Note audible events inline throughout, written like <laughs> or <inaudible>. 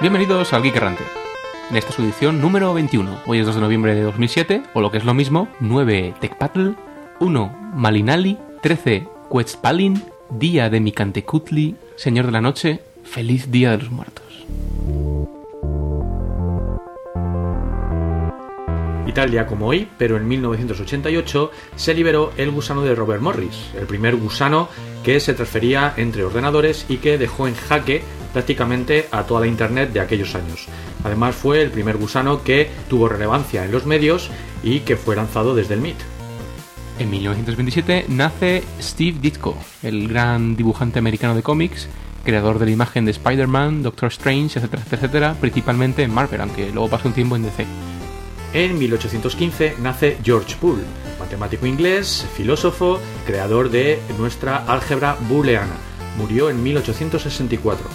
Bienvenidos al Geek Errante. En esta su edición número 21. Hoy es 2 de noviembre de 2007, o lo que es lo mismo, 9 Tecpatl, 1 Malinali, 13 Quetzpalin, Día de Micantecutli, Señor de la Noche, Feliz Día de los Muertos. Y tal día como hoy, pero en 1988, se liberó el gusano de Robert Morris, el primer gusano que se transfería entre ordenadores y que dejó en jaque prácticamente a toda la Internet de aquellos años. Además fue el primer gusano que tuvo relevancia en los medios y que fue lanzado desde el MIT. En 1927 nace Steve Ditko, el gran dibujante americano de cómics, creador de la imagen de Spider-Man, Doctor Strange, etcétera, etcétera, principalmente en Marvel, aunque luego pasó un tiempo en DC. En 1815 nace George Boole, matemático inglés, filósofo, creador de nuestra álgebra booleana. Murió en 1864.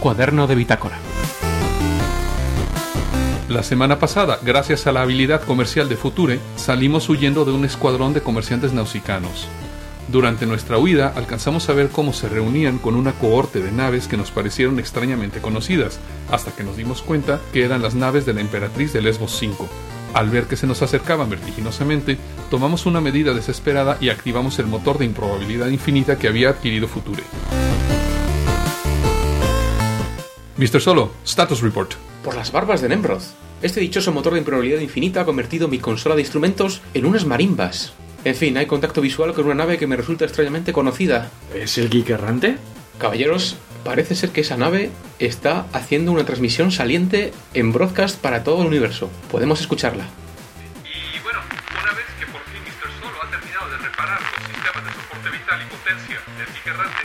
Cuaderno de bitácora. La semana pasada, gracias a la habilidad comercial de Future, salimos huyendo de un escuadrón de comerciantes nausicanos. Durante nuestra huida alcanzamos a ver cómo se reunían con una cohorte de naves que nos parecieron extrañamente conocidas, hasta que nos dimos cuenta que eran las naves de la emperatriz de Lesbos 5. Al ver que se nos acercaban vertiginosamente, tomamos una medida desesperada y activamos el motor de improbabilidad infinita que había adquirido Future. Mr. Solo, status report. Por las barbas de Nemrod. Este dichoso motor de improbabilidad infinita ha convertido mi consola de instrumentos en unas marimbas. En fin, hay contacto visual con una nave que me resulta extrañamente conocida. ¿Es el geek errante? Caballeros, parece ser que esa nave está haciendo una transmisión saliente en broadcast para todo el universo. Podemos escucharla. Y bueno, una vez que por fin Mr. Solo ha terminado de reparar los sistemas de soporte vital y potencia del Geek Errante,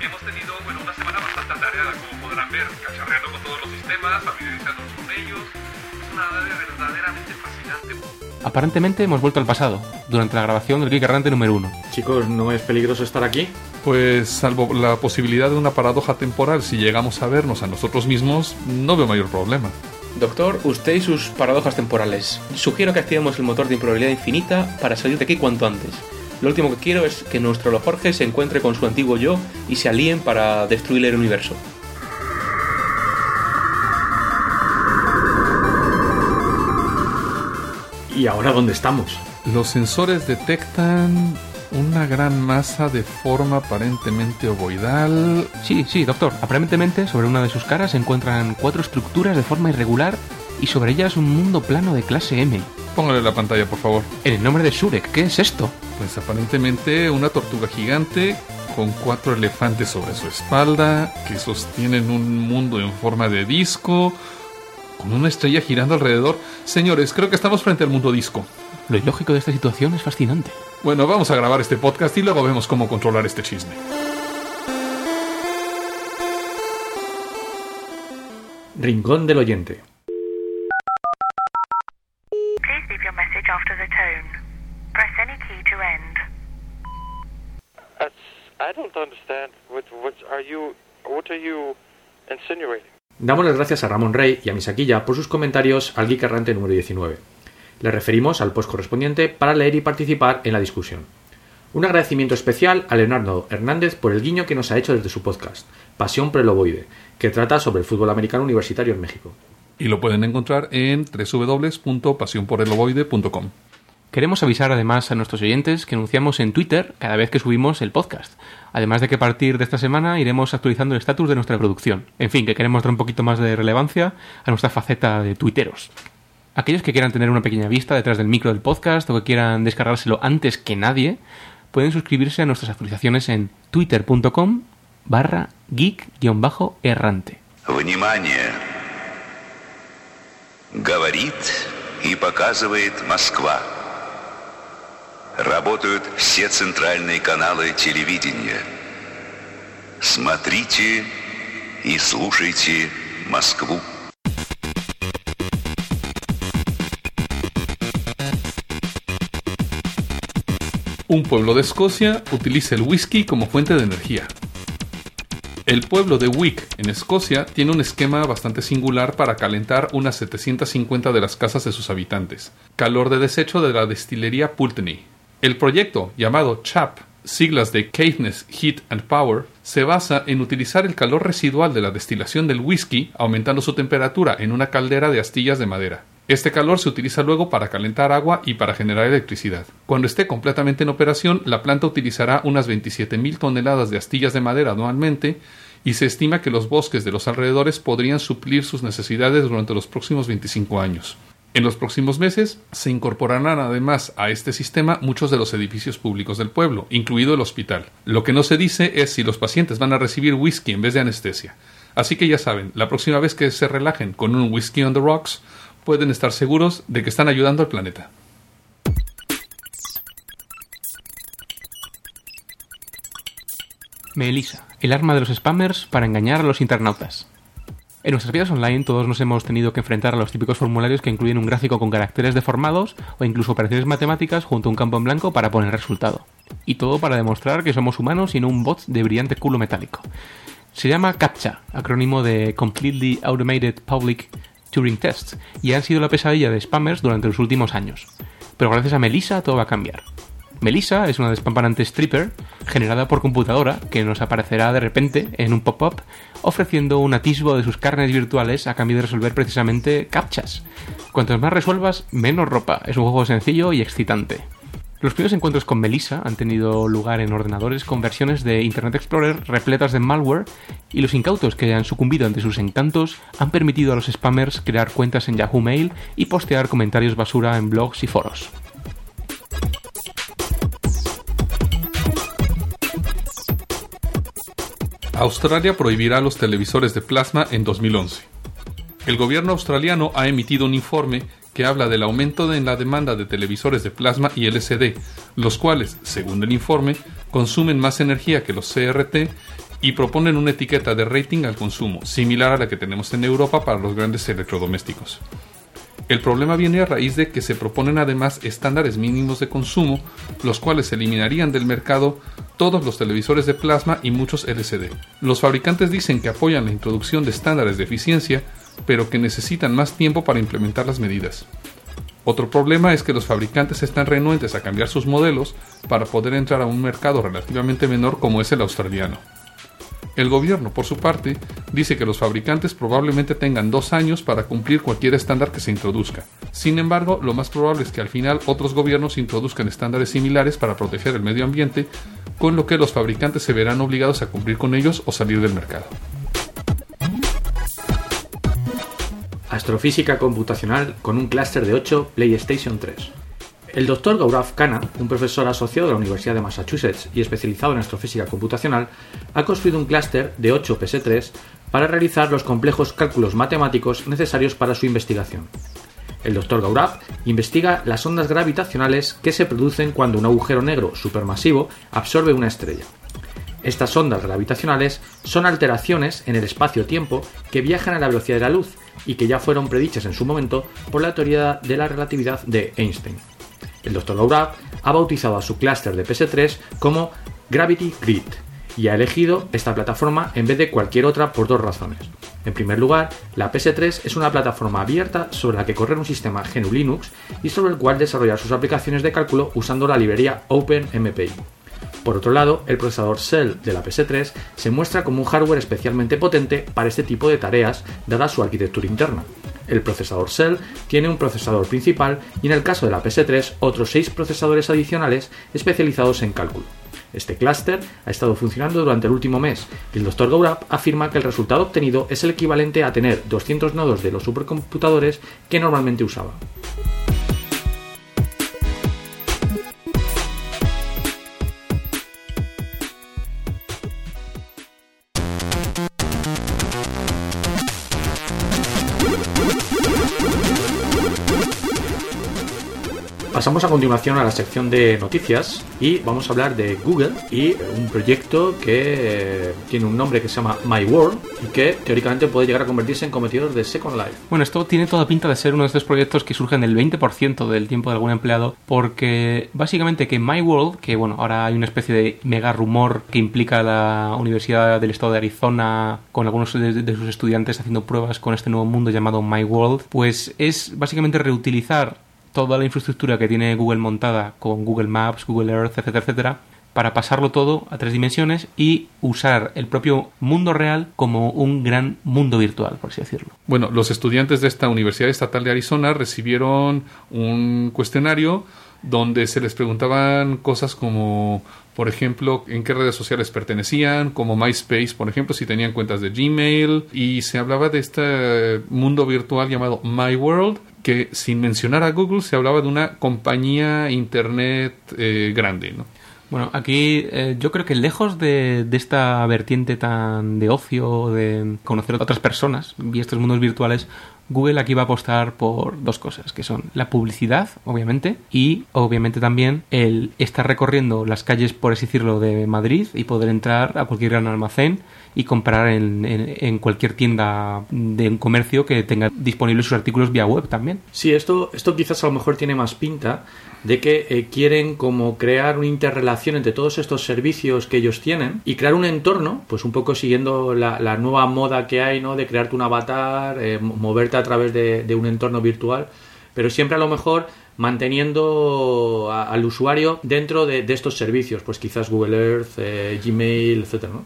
hemos tenido una semana bastante atareada, como podrán ver, cacharreando con todos los sistemas, familiarizándonos con ellos. Es una nave verdaderamente fascinante. Aparentemente hemos vuelto al pasado, durante la grabación del Geek Errante número 1. Chicos, ¿no es peligroso estar aquí? Pues salvo la posibilidad de una paradoja temporal si llegamos a vernos a nosotros mismos, no veo mayor problema. Doctor, usted y sus paradojas temporales. Sugiero que activemos el motor de improbabilidad infinita para salir de aquí cuanto antes. Lo último que quiero es que nuestro Jorge se encuentre con su antiguo yo y se alíen para destruir el universo. ¿Y ahora dónde estamos? Los sensores detectan una gran masa de forma aparentemente ovoidal. Sí, sí, doctor. Aparentemente sobre una de sus caras se encuentran cuatro estructuras de forma irregular y sobre ellas un mundo plano de clase M. Póngale la pantalla, por favor. En el nombre de Shurek, ¿qué es esto? Pues aparentemente una tortuga gigante con cuatro elefantes sobre su espalda que sostienen un mundo en forma de disco con una estrella girando alrededor. Señores, creo que estamos frente al mundo disco. Lo ilógico de esta situación es fascinante. Bueno, vamos a grabar este podcast y luego vemos cómo controlar este chisme. Rincón del oyente. I don't understand. What, what are you? What are you insinuating? Damos las gracias a Ramón Rey y a Misaquilla por sus comentarios al Geek Errante número 19. Le referimos al post correspondiente para leer y participar en la discusión. Un agradecimiento especial a Leonardo Hernández por el guiño que nos ha hecho desde su podcast, Pasión por el Ovoide, que trata sobre el fútbol americano universitario en México. Y lo pueden encontrar en www.pasionporelovoide.com. Queremos avisar además a nuestros oyentes que anunciamos en Twitter cada vez que subimos el podcast. Además de que a partir de esta semana iremos actualizando el estatus de nuestra producción. En fin, que queremos dar un poquito más de relevancia a nuestra faceta de tuiteros. Aquellos que quieran tener una pequeña vista detrás del micro del podcast o que quieran descargárselo antes que nadie, pueden suscribirse a nuestras actualizaciones en twitter.com barra geek-errante. Внимание! Говорит и показывает Москва. Работают все центральные каналы телевидения. Смотрите и слушайте Москву. Un pueblo de Escocia utiliza el whisky como fuente de energía. El pueblo de Wick, en Escocia, tiene un esquema bastante singular para calentar unas 750 de las casas de sus habitantes. Calor de desecho de la destilería Pulteney. el proyecto, llamado CHAP, siglas de Caithness Heat and Power, se basa en utilizar el calor residual de la destilación del whisky, aumentando su temperatura en una caldera de astillas de madera. Este calor se utiliza luego para calentar agua y para generar electricidad. Cuando esté completamente en operación, la planta utilizará unas 27.000 toneladas de astillas de madera anualmente y se estima que los bosques de los alrededores podrían suplir sus necesidades durante los próximos 25 años. En los próximos meses se incorporarán además a este sistema muchos de los edificios públicos del pueblo, incluido el hospital. Lo que no se dice es si los pacientes van a recibir whisky en vez de anestesia. Así que ya saben, la próxima vez que se relajen con un whisky on the rocks, pueden estar seguros de que están ayudando al planeta. Melissa, el arma de los spammers para engañar a los internautas. En nuestras vidas online todos nos hemos tenido que enfrentar a los típicos formularios que incluyen un gráfico con caracteres deformados o incluso operaciones matemáticas junto a un campo en blanco para poner resultado. Y todo para demostrar que somos humanos y no un bot de brillante culo metálico. Se llama CAPTCHA, acrónimo de Completely Automated Public Turing Tests, y han sido la pesadilla de spammers durante los últimos años. Pero gracias a Melissa todo va a cambiar. Melissa es una despampanante stripper generada por computadora que nos aparecerá de repente en un pop-up ofreciendo un atisbo de sus carnes virtuales a cambio de resolver precisamente captchas. Cuantos más resuelvas, menos ropa. Es un juego sencillo y excitante. Los primeros encuentros con Melissa han tenido lugar en ordenadores con versiones de Internet Explorer repletas de malware y los incautos que han sucumbido ante sus encantos han permitido a los spammers crear cuentas en Yahoo Mail y postear comentarios basura en blogs y foros. Australia prohibirá los televisores de plasma en 2011. El gobierno australiano ha emitido un informe que habla del aumento en la demanda de televisores de plasma y LCD, los cuales, según el informe, consumen más energía que los CRT y proponen una etiqueta de rating al consumo, similar a la que tenemos en Europa para los grandes electrodomésticos. El problema viene a raíz de que se proponen además estándares mínimos de consumo, los cuales eliminarían del mercado todos los televisores de plasma y muchos LCD. Los fabricantes dicen que apoyan la introducción de estándares de eficiencia, pero que necesitan más tiempo para implementar las medidas. Otro problema es que los fabricantes están renuentes a cambiar sus modelos para poder entrar a un mercado relativamente menor como es el australiano. El gobierno, por su parte, dice que los fabricantes probablemente tengan dos años para cumplir cualquier estándar que se introduzca. Sin embargo, lo más probable es que al final otros gobiernos introduzcan estándares similares para proteger el medio ambiente, con lo que los fabricantes se verán obligados a cumplir con ellos o salir del mercado. Astrofísica computacional con un clúster de 8 PlayStation 3. El doctor Gaurav Khanna, un profesor asociado de la Universidad de Massachusetts y especializado en astrofísica computacional, ha construido un clúster de 8 PS3 para realizar los complejos cálculos matemáticos necesarios para su investigación. El doctor Gaurav investiga las ondas gravitacionales que se producen cuando un agujero negro supermasivo absorbe una estrella. Estas ondas gravitacionales son alteraciones en el espacio-tiempo que viajan a la velocidad de la luz y que ya fueron predichas en su momento por la teoría de la relatividad de Einstein. El Dr. Gaurav ha bautizado a su clúster de PS3 como Gravity Grid y ha elegido esta plataforma en vez de cualquier otra por dos razones. En primer lugar, la PS3 es una plataforma abierta sobre la que correr un sistema GNU Linux y sobre el cual desarrollar sus aplicaciones de cálculo usando la librería OpenMPI. Por otro lado, el procesador Cell de la PS3 se muestra como un hardware especialmente potente para este tipo de tareas dada su arquitectura interna. El procesador Cell tiene un procesador principal y en el caso de la PS3 otros 6 procesadores adicionales especializados en cálculo. Este clúster ha estado funcionando durante el último mes y el Dr. Gaurav afirma que el resultado obtenido es el equivalente a tener 200 nodos de los supercomputadores que normalmente usaba. Pasamos a continuación a la sección de noticias y vamos a hablar de Google y un proyecto que tiene un nombre que se llama My World y que teóricamente puede llegar a convertirse en competidor de Second Life. Bueno, esto tiene toda pinta de ser uno de estos proyectos que surgen el 20% del tiempo de algún empleado porque básicamente que My World, que bueno, ahora hay una especie de mega rumor que implica la Universidad del Estado de Arizona con algunos de sus estudiantes haciendo pruebas con este nuevo mundo llamado My World, pues es básicamente reutilizar toda la infraestructura que tiene Google montada con Google Maps, Google Earth, etcétera, etcétera, para pasarlo todo a tres dimensiones y usar el propio mundo real como un gran mundo virtual, por así decirlo. Bueno, los estudiantes de esta Universidad Estatal de Arizona recibieron un cuestionario donde se les preguntaban cosas como, por ejemplo, en qué redes sociales pertenecían, como MySpace, por ejemplo, si tenían cuentas de Gmail, y se hablaba de este mundo virtual llamado My World, que sin mencionar a Google se hablaba de una compañía internet eh, grande, ¿no? Bueno, aquí eh, yo creo que lejos de, de, esta vertiente tan de ocio, de conocer a otras personas y estos mundos virtuales, Google aquí va a apostar por dos cosas, que son la publicidad, obviamente, y obviamente también el estar recorriendo las calles, por así decirlo, de Madrid y poder entrar a cualquier gran almacén y comprar en, en, en, cualquier tienda de comercio que tenga disponibles sus artículos vía web también. Sí, esto, esto quizás a lo mejor tiene más pinta de que eh, quieren como crear una interrelación entre todos estos servicios que ellos tienen y crear un entorno, pues un poco siguiendo la, nueva moda que hay, ¿no? De crearte un avatar, eh, moverte a través de, de, un entorno virtual, pero siempre a lo mejor manteniendo al usuario dentro de, de, estos servicios, pues quizás Google Earth, eh, Gmail, etcétera, ¿no?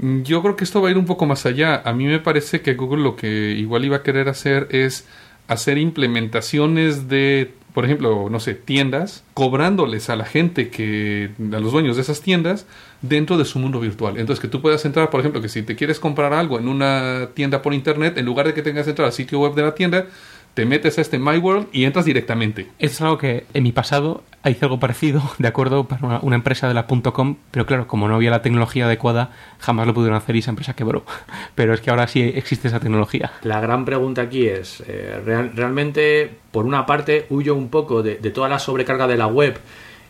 Yo creo que esto va a ir un poco más allá. A mí me parece que Google lo que igual iba a querer hacer es hacer implementaciones de por ejemplo, no sé, tiendas, cobrándoles a la gente que, a los dueños de esas tiendas, dentro de su mundo virtual. Entonces, que tú puedas entrar, por ejemplo, que si te quieres comprar algo en una tienda por internet, en lugar de que tengas que entrar al sitio web de la tienda, te metes a este My World y entras directamente. Es algo que en mi pasado hice algo parecido, <laughs> de acuerdo, para una, una, empresa de la .com, pero claro, como no había la tecnología adecuada, jamás lo pudieron hacer y esa empresa quebró. <laughs> Pero es que ahora sí existe esa tecnología. La gran pregunta aquí es, eh, real, realmente, por una parte, huyo un poco de, de toda la sobrecarga de la web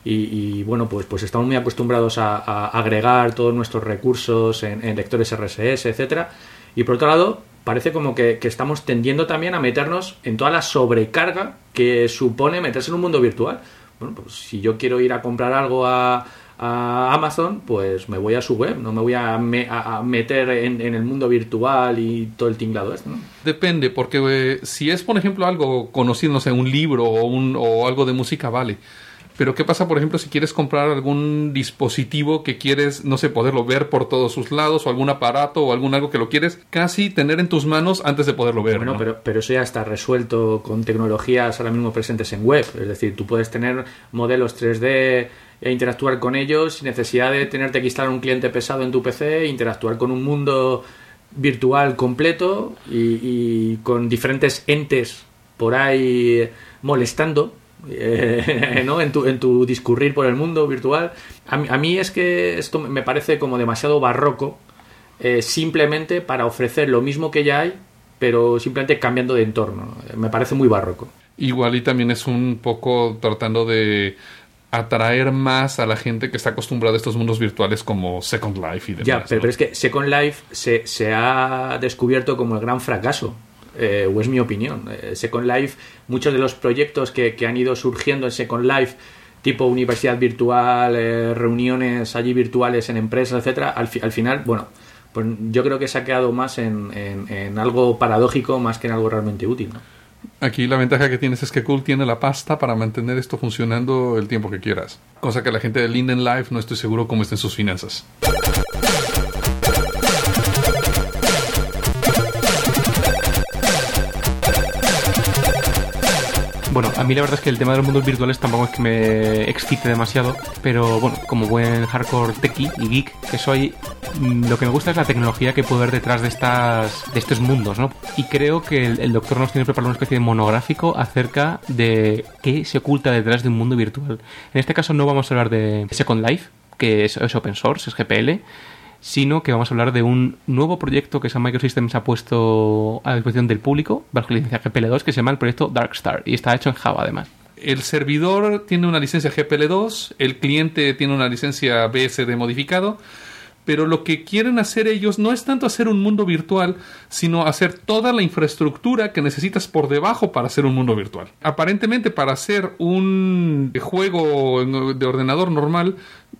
y, y, bueno, pues, pues estamos muy acostumbrados a, a agregar todos nuestros recursos en, en, lectores RSS, etcétera. Y por otro lado, parece como que, estamos tendiendo también a meternos en toda la sobrecarga que supone meterse en un mundo virtual. Bueno, pues si yo quiero ir a comprar algo a, Amazon, pues me voy a su web, no me voy a, me, a meter en, en, el mundo virtual y todo el tinglado este, ¿no? Depende, porque eh, si es, por ejemplo, algo conocido, no sé, un libro o, un, o algo de música, vale. Pero ¿qué pasa, por ejemplo, si quieres comprar algún dispositivo que quieres, no sé, poderlo ver por todos sus lados, o algún aparato, o algún algo que lo quieres casi tener en tus manos antes de poderlo ver? Bueno, ¿no? pero, pero eso ya está resuelto con tecnologías ahora mismo presentes en web. Es decir, tú puedes tener modelos 3D e interactuar con ellos sin necesidad de tenerte que instalar un cliente pesado en tu PC, interactuar con un mundo virtual completo y, y con diferentes entes por ahí molestando eh, <laughs> ¿no? en, tu, en tu discurrir por el mundo virtual. A mí, a mí es que esto me parece como demasiado barroco, eh, simplemente para ofrecer lo mismo que ya hay, pero simplemente cambiando de entorno. Me parece muy barroco. Igual y también es un poco tratando de atraer más a la gente que está acostumbrada a estos mundos virtuales como Second Life y demás. Ya, pero, ¿no? pero es que Second Life se, se ha descubierto como el gran fracaso eh, o es mi opinión. Eh, Second Life, muchos de los proyectos que, que, han ido surgiendo en Second Life, tipo universidad virtual, eh, reuniones allí virtuales en empresas, etcétera, al, fi al, final, bueno, pues yo creo que se ha quedado más en, en, en, algo paradójico más que en algo realmente útil. ¿no? Aquí la ventaja que tienes es que Cool tiene la pasta para mantener esto funcionando el tiempo que quieras. Cosa que la gente de Linden Life no estoy seguro cómo estén sus finanzas. Bueno, a mí la verdad es que el tema de los mundos virtuales tampoco es que me excite demasiado, pero bueno, como buen hardcore techie y geek que soy, mm, lo que me gusta es la tecnología que puedo ver detrás de estas de estos mundos, ¿no? Y creo que el, doctor nos tiene preparado una especie de monográfico acerca de qué se oculta detrás de un mundo virtual. En este caso no vamos a hablar de Second Life, que es open source, es GPL, sino que vamos a hablar de un nuevo proyecto que Sun Microsystems ha puesto a disposición del público bajo licencia GPL2 que se llama el proyecto Darkstar y está hecho en Java además. El servidor tiene una licencia GPL2, el cliente tiene una licencia BSD modificado, pero lo que quieren hacer ellos no es tanto hacer un mundo virtual, sino hacer toda la infraestructura que necesitas por debajo para hacer un mundo virtual. Aparentemente para hacer un juego de ordenador normal,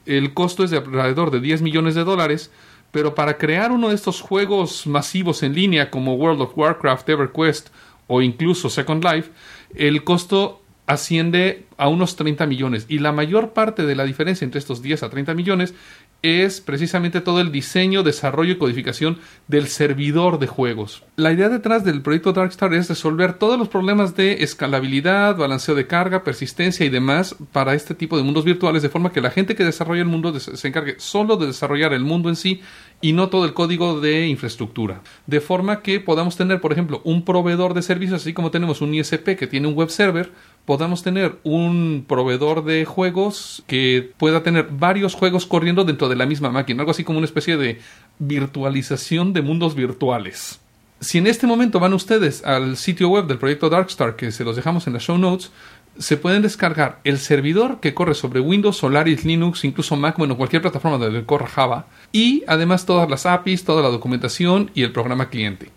el costo es de alrededor de 10 millones de dólares, pero para crear uno de estos juegos masivos en línea como World of Warcraft, EverQuest o incluso Second Life, el costo asciende a unos 30 millones. Y la mayor parte de la diferencia entre estos 10 a 30 millones es precisamente todo el diseño, desarrollo y codificación del servidor de juegos. La idea detrás del proyecto Darkstar es resolver todos los problemas de escalabilidad, balanceo de carga, persistencia y demás para este tipo de mundos virtuales, de forma que la gente que desarrolla el mundo se encargue solo de desarrollar el mundo en sí y no todo el código de infraestructura. De forma que podamos tener, por ejemplo, un proveedor de servicios, así como tenemos un ISP que tiene un web server, podamos tener un proveedor de juegos que pueda tener varios juegos corriendo dentro de la misma máquina, algo así como una especie de virtualización de mundos virtuales. Si en este momento van ustedes al sitio web del proyecto Darkstar, que se los dejamos en las show notes, se pueden descargar el servidor que corre sobre Windows, Solaris, Linux, incluso Mac, bueno, cualquier plataforma donde corra Java, y además todas las APIs, toda la documentación y el programa cliente.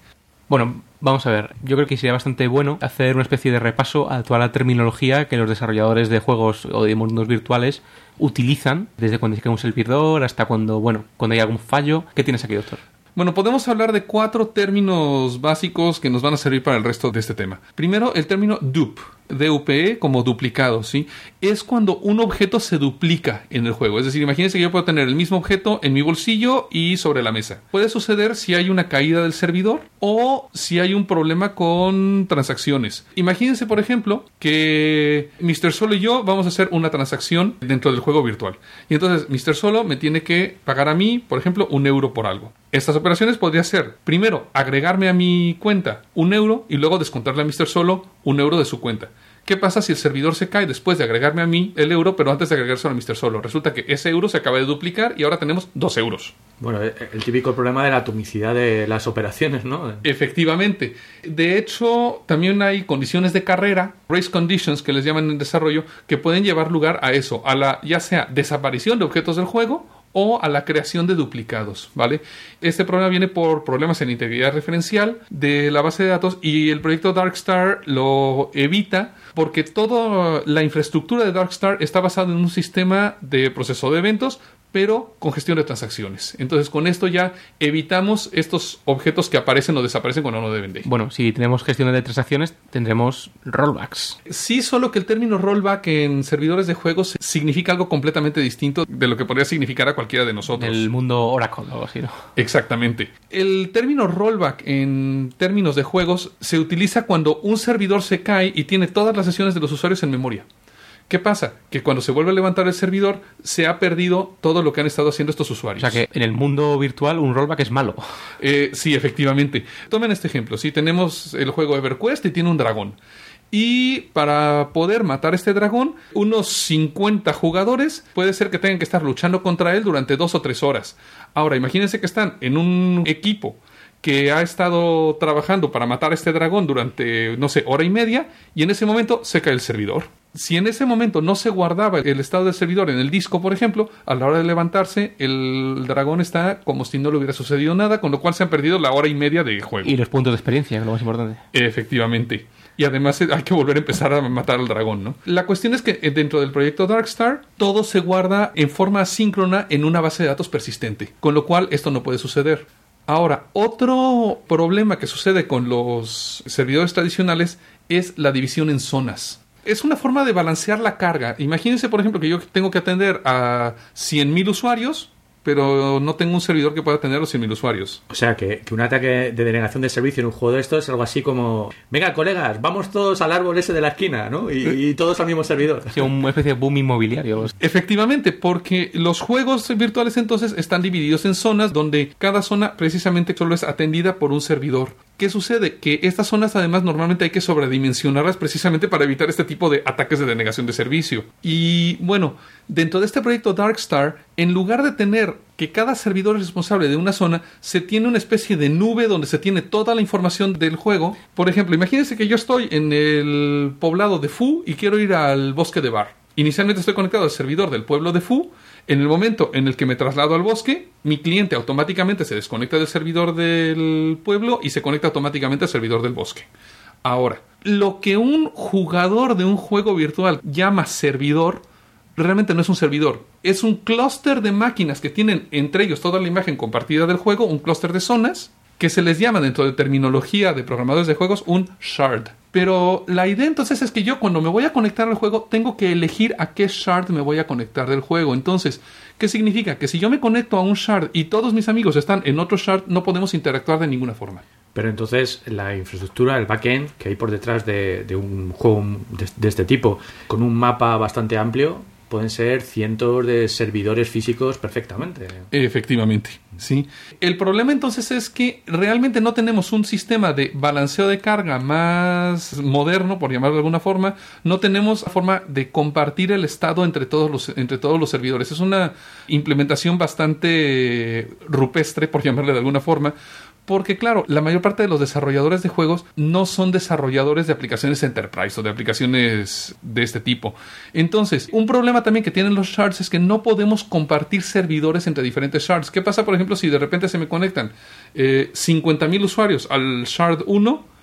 Bueno, vamos a ver. Yo creo que sería bastante bueno hacer una especie de repaso a toda la terminología que los desarrolladores de juegos o de mundos virtuales utilizan, desde cuando se un servidor hasta cuando, bueno, cuando hay algún fallo. ¿Qué tienes aquí, doctor? Bueno, podemos hablar de cuatro términos básicos que nos van a servir para el resto de este tema. Primero, el término dupe, DUPE como duplicado, ¿sí? Es cuando un objeto se duplica en el juego. Es decir, imagínense que yo puedo tener el mismo objeto en mi bolsillo y sobre la mesa. Puede suceder si hay una caída del servidor o si hay un problema con transacciones. Imagínense, por ejemplo, que Mr. Solo y yo vamos a hacer una transacción dentro del juego virtual. Y entonces Mr. Solo me tiene que pagar a mí, por ejemplo, un euro por algo. Estas operaciones podría ser, primero, agregarme a mi cuenta un euro y luego descontarle a Mr. Solo un euro de su cuenta. ¿Qué pasa si el servidor se cae después de agregarme a mí el euro, pero antes de agregarse a Mr. Solo? Resulta que ese euro se acaba de duplicar y ahora tenemos dos euros. Bueno, eh, el típico problema de la atomicidad de las operaciones, ¿no? Efectivamente. De hecho, también hay condiciones de carrera, race conditions, que les llaman en desarrollo, que pueden llevar lugar a eso, a la ya sea desaparición de objetos del juego o a la creación de duplicados, ¿vale? Este problema viene por problemas en integridad referencial de la base de datos y el proyecto Darkstar lo evita porque toda la infraestructura de Darkstar está basada en un sistema de proceso de eventos pero con gestión de transacciones. Entonces, con esto ya evitamos estos objetos que aparecen o desaparecen cuando no deben de. Bueno, si tenemos gestión de transacciones, tendremos rollbacks. Sí, solo que el término rollback en servidores de juegos significa algo completamente distinto de lo que podría significar a cualquiera de nosotros. El mundo Oracle o algo así, ¿no? Exactamente. El término rollback en términos de juegos se utiliza cuando un servidor se cae y tiene todas las sesiones de los usuarios en memoria. ¿Qué pasa? Que cuando se vuelve a levantar el servidor, se ha perdido todo lo que han estado haciendo estos usuarios. O sea que en el mundo virtual un rollback es malo. Eh, sí, efectivamente. Tomen este ejemplo. Si tenemos el juego EverQuest y tiene un dragón. Y para poder matar este dragón, unos 50 jugadores puede ser que tengan que estar luchando contra él durante dos o tres horas. Ahora, imagínense que están en un equipo que ha estado trabajando para matar a este dragón durante, no sé, hora y media, y en ese momento se cae el servidor si en ese momento no se guardaba el estado del servidor en el disco, por ejemplo, a la hora de levantarse, el dragón está como si no le hubiera sucedido nada, con lo cual se han perdido la hora y media de juego. Y los puntos de experiencia, lo más importante. Efectivamente. Y además hay que volver a empezar a matar al dragón, ¿no? La cuestión es que eh, dentro del proyecto Darkstar, todo se guarda en forma asíncrona en una base de datos persistente, con lo cual esto no puede suceder. Ahora, otro problema que sucede con los servidores tradicionales es la división en zonas es una forma de balancear la carga. Imagínense, por ejemplo, que yo tengo que atender a 100.000 usuarios pero no tengo un servidor que pueda tener los 100.000 usuarios. O sea, que, un ataque de denegación de servicio en un juego de esto es algo así como, venga, colegas, vamos todos al árbol ese de la esquina, ¿no? Y, todos al mismo servidor. Sí, una especie de boom inmobiliario. Efectivamente, porque los juegos virtuales entonces están divididos en zonas donde cada zona precisamente solo es atendida por un servidor. ¿Qué sucede? Que estas zonas además normalmente hay que sobredimensionarlas precisamente para evitar este tipo de ataques de denegación de servicio. Y bueno, dentro de este proyecto Darkstar, en lugar de tener que cada servidor es responsable de una zona, se tiene una especie de nube donde se tiene toda la información del juego. Por ejemplo, imagínense que yo estoy en el poblado de Fu y quiero ir al bosque de Bar. Inicialmente estoy conectado al servidor del pueblo de Fu en el momento en el que me traslado al bosque, mi cliente automáticamente se desconecta del servidor del pueblo y se conecta automáticamente al servidor del bosque. Ahora, lo que un jugador de un juego virtual llama servidor, realmente no es un servidor, es un clúster de máquinas que tienen entre ellos toda la imagen compartida del juego, un clúster de zonas, que se les llama dentro de terminología de programadores de juegos un shard. Pero la idea entonces es que yo cuando me voy a conectar al juego tengo que elegir a qué shard me voy a conectar del juego. Entonces, ¿qué significa? Que si yo me conecto a un shard y todos mis amigos están en otro shard, no podemos interactuar de ninguna forma. Pero entonces la infraestructura, el backend que hay por detrás de, un juego de este tipo, con un mapa bastante amplio, pueden ser cientos de servidores físicos perfectamente. Efectivamente, sí. El problema entonces es que realmente no tenemos un sistema de balanceo de carga más moderno, por llamarlo de alguna forma. No tenemos forma de compartir el estado entre todos los, entre todos los servidores. Es una implementación bastante rupestre, por llamarle de alguna forma, porque claro, la mayor parte de los desarrolladores de juegos no son desarrolladores de aplicaciones enterprise o de aplicaciones de este tipo. Entonces, un problema también que tienen los shards es que no podemos compartir servidores entre diferentes shards. ¿Qué pasa, por ejemplo, si de repente se me conectan eh, 50.000 usuarios al shard 1?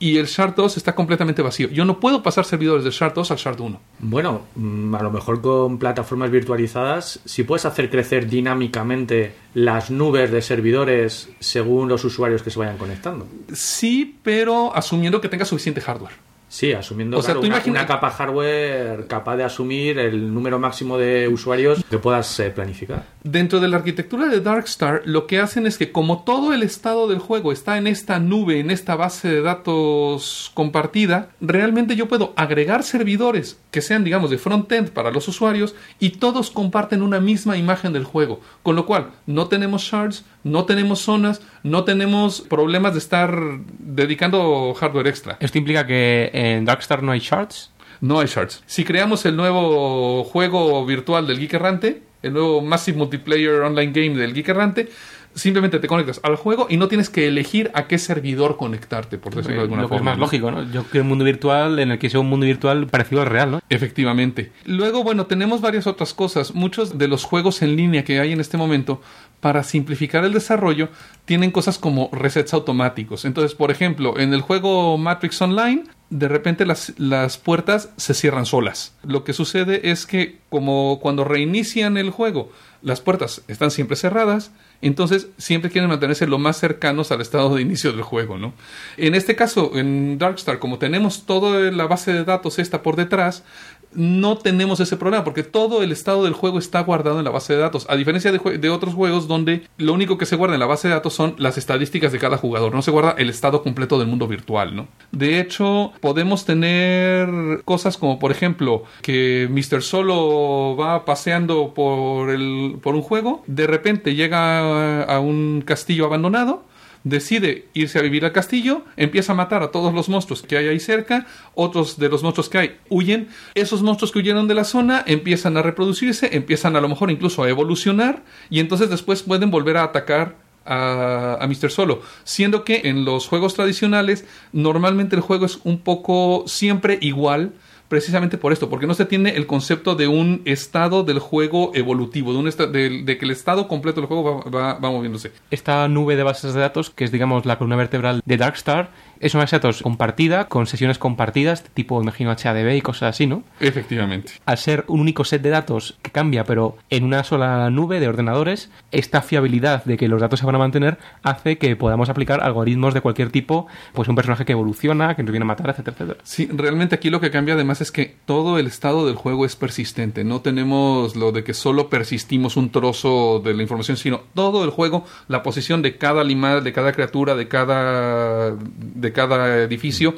Y el Shard 2 está completamente vacío. Yo no puedo pasar servidores del Shard 2 al Shard 1. Bueno, mm, a lo mejor con plataformas virtualizadas, si puedes hacer crecer dinámicamente las nubes de servidores según los usuarios que se vayan conectando. Sí, pero asumiendo que tenga suficiente hardware. Sí, asumiendo O sea, claro, tú una, imagina- una capa hardware capaz de asumir el número máximo de usuarios que puedas eh, planificar. Dentro de la arquitectura de Darkstar, lo que hacen es que como todo el estado del juego está en esta nube, en esta base de datos compartida, realmente yo puedo agregar servidores que sean, digamos, de frontend para los usuarios y todos comparten una misma imagen del juego. Con lo cual, no tenemos shards, no tenemos zonas, no tenemos problemas de estar dedicando hardware extra. Esto implica que en Darkstar no hay shards. No hay shards. Si creamos el nuevo juego virtual del Geek Errante, el nuevo Massive Multiplayer Online Game del Geek Errante, simplemente te conectas al juego y no tienes que elegir a qué servidor conectarte, por decirlo de alguna lo que es forma. más lógico, ¿no? Yo quiero un mundo virtual en el que sea un mundo virtual parecido al real, ¿no? Efectivamente. Luego, bueno, tenemos varias otras cosas. Muchos de los juegos en línea que hay en este momento, para simplificar el desarrollo, tienen cosas como resets automáticos. Entonces, por ejemplo, en el juego Matrix Online, de repente las, las puertas se cierran solas. Lo que sucede es que, como cuando reinician el juego, las puertas están siempre cerradas, entonces siempre quieren mantenerse lo más cercanos al estado de inicio del juego, ¿no? En este caso, en Darkstar, como tenemos toda la base de datos esta por detrás, no tenemos ese problema porque todo el estado del juego está guardado en la base de datos. A diferencia de, otros juegos donde lo único que se guarda en la base de datos son las estadísticas de cada jugador, no se guarda el estado completo del mundo virtual, ¿no? De hecho, podemos tener cosas como, por ejemplo, que Mr. Solo va paseando por, el, por un juego, de repente llega a un castillo abandonado, decide irse a vivir al castillo, empieza a matar a todos los monstruos que hay ahí cerca, otros de los monstruos que hay huyen, esos monstruos que huyeron de la zona empiezan a reproducirse, empiezan a lo mejor incluso a evolucionar y entonces después pueden volver a atacar a, a Mr. Solo, siendo que en los juegos tradicionales normalmente el juego es un poco siempre igual, precisamente por esto, porque no se tiene el concepto de un estado del juego evolutivo, de, un de, que el estado completo del juego va- va moviéndose. Esta nube de bases de datos, que es, digamos, la columna vertebral de Darkstar, es una base de datos compartida, con sesiones compartidas, tipo, imagino, HADB y cosas así, ¿no? Efectivamente. Al ser un único set de datos que cambia, pero en una sola nube de ordenadores, esta fiabilidad de que los datos se van a mantener hace que podamos aplicar algoritmos de cualquier tipo, pues un personaje que evoluciona, que nos viene a matar, etcétera, etcétera. Sí, realmente aquí lo que cambia además es que todo el estado del juego es persistente. No tenemos lo de que solo persistimos un trozo de la información, sino todo el juego, la posición de cada animal, de cada criatura, de cada, de cada edificio,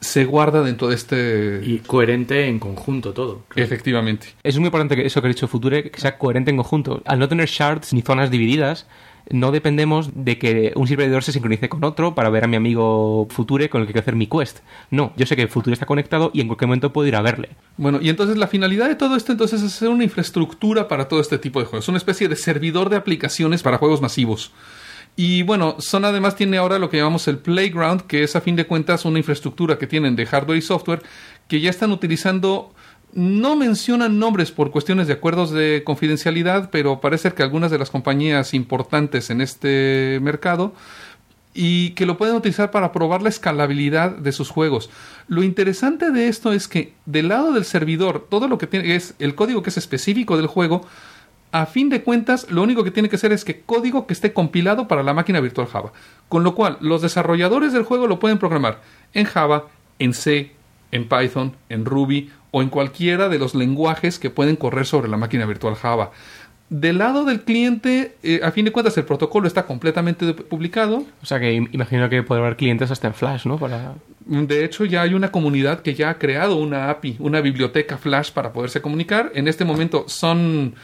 se guarda dentro de este... Y coherente en conjunto todo. Efectivamente. Es muy importante que eso que ha dicho Future, que sea coherente en conjunto. Al no tener shards ni zonas divididas, no dependemos de que un servidor se sincronice con otro para ver a mi amigo Future con el que quiero hacer mi quest. No, yo sé que Future está conectado y en cualquier momento puedo ir a verle. Bueno, y entonces la finalidad de todo esto entonces es hacer una infraestructura para todo este tipo de juegos, una especie de servidor de aplicaciones para juegos masivos. Y bueno, Son además tiene ahora lo que llamamos el Playground, que es a fin de cuentas una infraestructura que tienen de hardware y software que ya están utilizando. No mencionan nombres por cuestiones de acuerdos de confidencialidad, pero parece que algunas de las compañías importantes en este mercado y que lo pueden utilizar para probar la escalabilidad de sus juegos. Lo interesante de esto es que del lado del servidor, todo lo que tiene es el código que es específico del juego, A fin de cuentas, lo único que tiene que ser es que código que esté compilado para la máquina virtual Java. Con lo cual, los desarrolladores del juego lo pueden programar en Java, en C, en Python, en Ruby o en cualquiera de los lenguajes que pueden correr sobre la máquina virtual Java. Del lado del cliente, eh, a fin de cuentas, el protocolo está completamente publicado. O sea que im- imagino que podrá haber clientes hasta en Flash, ¿no? Para... De hecho, ya hay una comunidad que ya ha creado una API, una biblioteca Flash para poderse comunicar. En este momento son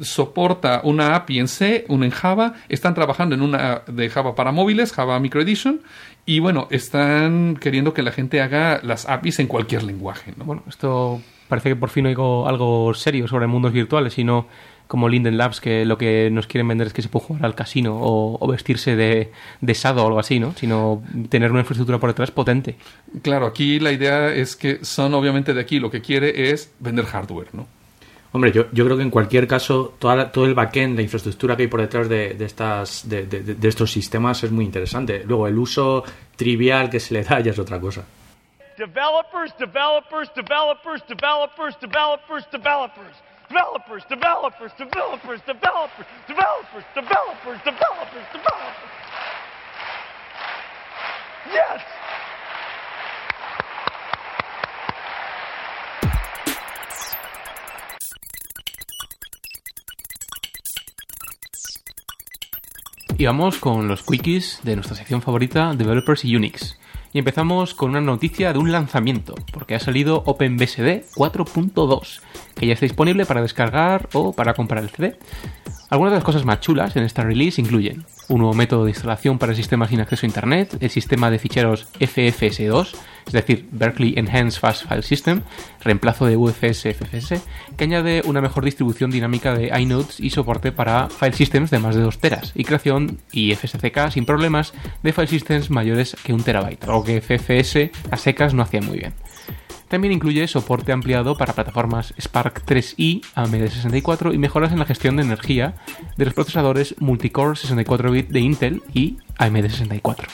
soporta una API en C, una en Java. Están trabajando en una de Java para móviles, Java Micro Edition. Y bueno, están queriendo que la gente haga las APIs en cualquier lenguaje. ¿no? Bueno, esto parece que por fin oigo algo serio sobre mundos virtuales y no como Linden Labs, que lo que nos quieren vender es que se puede jugar al casino o, o vestirse de, de sado o algo así, ¿no? Sino tener una infraestructura por detrás potente. Claro, aquí la idea es que son obviamente de aquí lo que quiere es vender hardware, ¿no? Hombre, yo, yo creo que en cualquier caso, toda la- todo el backend, la infraestructura que hay por detrás de, de estas, de, de- de estos sistemas es muy interesante. Luego, el uso trivial que se le da ya es otra cosa. Developers, developers, developers, developers, developers, developers. Developers, developers, developers, developers, developers, developers, developers, developers. Yes! Y vamos con los quickies de nuestra sección favorita, Developers y Unix. Y empezamos con una noticia de un lanzamiento, porque ha salido OpenBSD 4.2, que ya está disponible para descargar o para comprar el CD. Algunas de las cosas más chulas en esta release incluyen un nuevo método de instalación para sistemas sin acceso a Internet, el sistema de ficheros FFS2, es decir, Berkeley Enhanced Fast File System, reemplazo de UFS FFS, que añade una mejor distribución dinámica de inodes y soporte para file systems de más de 2 teras, y creación y FSCK sin problemas de file systems mayores que un terabyte, algo que FFS a secas no hacía muy bien. También incluye soporte ampliado para plataformas Spark 3i AMD64 y mejoras en la gestión de energía de los procesadores multicore 64-bit de Intel y AMD64.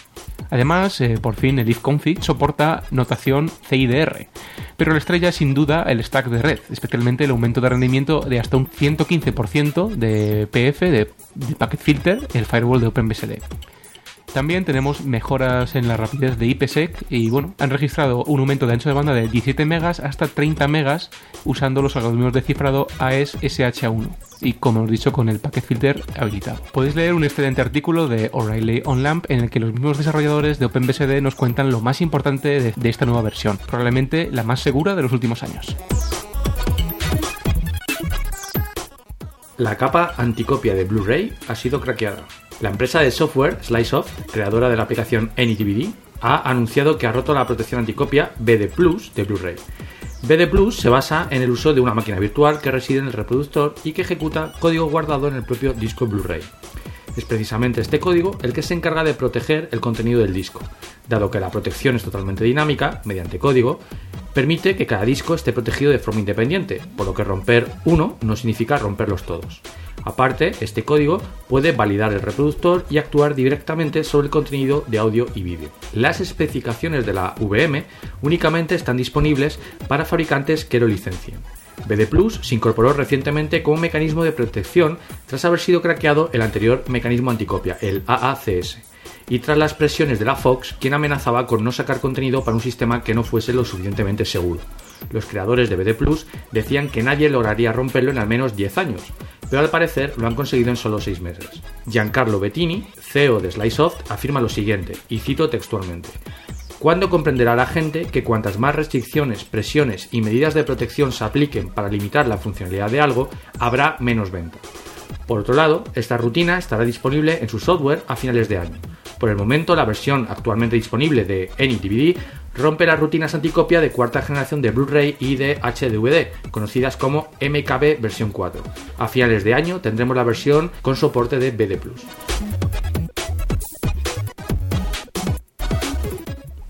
Además, eh, por fin el ifconfig soporta notación CIDR, pero la estrella es sin duda el stack de red, especialmente el aumento de rendimiento de hasta un 115% de PF, de, de Packet Filter, el firewall de OpenBSD. También tenemos mejoras en la rapidez de IPsec y bueno, han registrado un aumento de ancho de banda de 17 megas hasta 30 megas usando los algoritmos de cifrado AES SH1 y como hemos dicho con el packet filter habilitado. Podéis leer un excelente artículo de O'Reilly on Lamp en el que los mismos desarrolladores de OpenBSD nos cuentan lo más importante de, de esta nueva versión, probablemente la más segura de los últimos años. La capa anticopia de Blu-ray ha sido craqueada. La empresa de software Sliceoft, creadora de la aplicación AnyDVD, ha anunciado que ha roto la protección anticopia BD Plus de Blu-ray. BD Plus se basa en el uso de una máquina virtual que reside en el reproductor y que ejecuta código guardado en el propio disco Blu-ray. Es precisamente este código el que se encarga de proteger el contenido del disco, dado que la protección es totalmente dinámica, mediante código, permite que cada disco esté protegido de forma independiente, por lo que romper uno no significa romperlos todos. Aparte, este código puede validar el reproductor y actuar directamente sobre el contenido de audio y vídeo. Las especificaciones de la VM únicamente están disponibles para fabricantes que lo licencien. BD Plus se incorporó recientemente como mecanismo de protección tras haber sido craqueado el anterior mecanismo anticopia, el AACS, y tras las presiones de la Fox, quien amenazaba con no sacar contenido para un sistema que no fuese lo suficientemente seguro. Los creadores de BD Plus decían que nadie lograría romperlo en al menos 10 años, pero al parecer lo han conseguido en solo 6 meses. Giancarlo Bettini, CEO de Slicesoft, afirma lo siguiente, y cito textualmente. ¿Cuándo comprenderá la gente que cuantas más restricciones, presiones y medidas de protección se apliquen para limitar la funcionalidad de algo, habrá menos venta? Por otro lado, esta rutina estará disponible en su software a finales de año. Por el momento, la versión actualmente disponible de AnyDVD rompe las rutinas anticopia de cuarta generación de Blu-ray y de HDVD, conocidas como MKB versión 4. A finales de año tendremos la versión con soporte de BD+.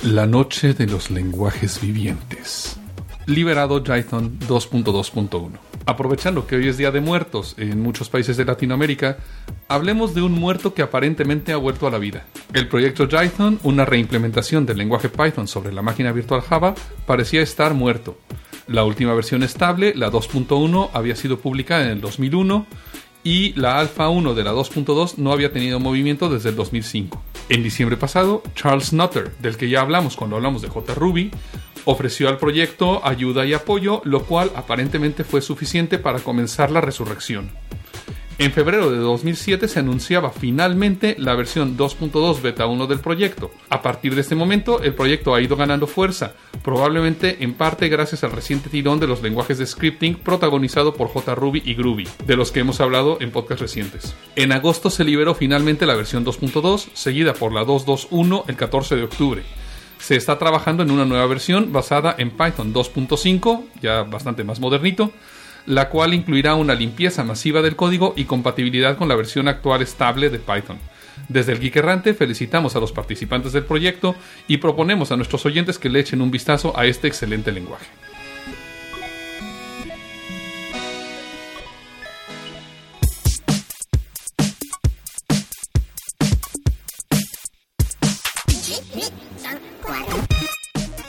La noche de los lenguajes vivientes. Liberado Jython 2.2.1. Aprovechando que hoy es Día de Muertos en muchos países de Latinoamérica, hablemos de un muerto que aparentemente ha vuelto a la vida. El proyecto Jython, una reimplementación del lenguaje Python sobre la máquina virtual Java, parecía estar muerto. La última versión estable, la 2.1, había sido publicada en el 2001 y la alfa 1 de la 2.2 no había tenido movimiento desde el 2005. En diciembre pasado, Charles Nutter, del que ya hablamos cuando hablamos de JRuby, ofreció al proyecto ayuda y apoyo, lo cual aparentemente fue suficiente para comenzar la resurrección. En febrero de 2007 se anunciaba finalmente la versión 2.2 beta 1 del proyecto. A partir de este momento, el proyecto ha ido ganando fuerza, probablemente en parte gracias al reciente tirón de los lenguajes de scripting protagonizado por JRuby y Groovy, de los que hemos hablado en podcasts recientes. En agosto se liberó finalmente la versión 2.2, seguida por la 2.2.1 el 14 de octubre. Se está trabajando en una nueva versión basada en Python 2.5, ya bastante más modernito, la cual incluirá una limpieza masiva del código y compatibilidad con la versión actual estable de Python. Desde el Geek Errante felicitamos a los participantes del proyecto y proponemos a nuestros oyentes que le echen un vistazo a este excelente lenguaje.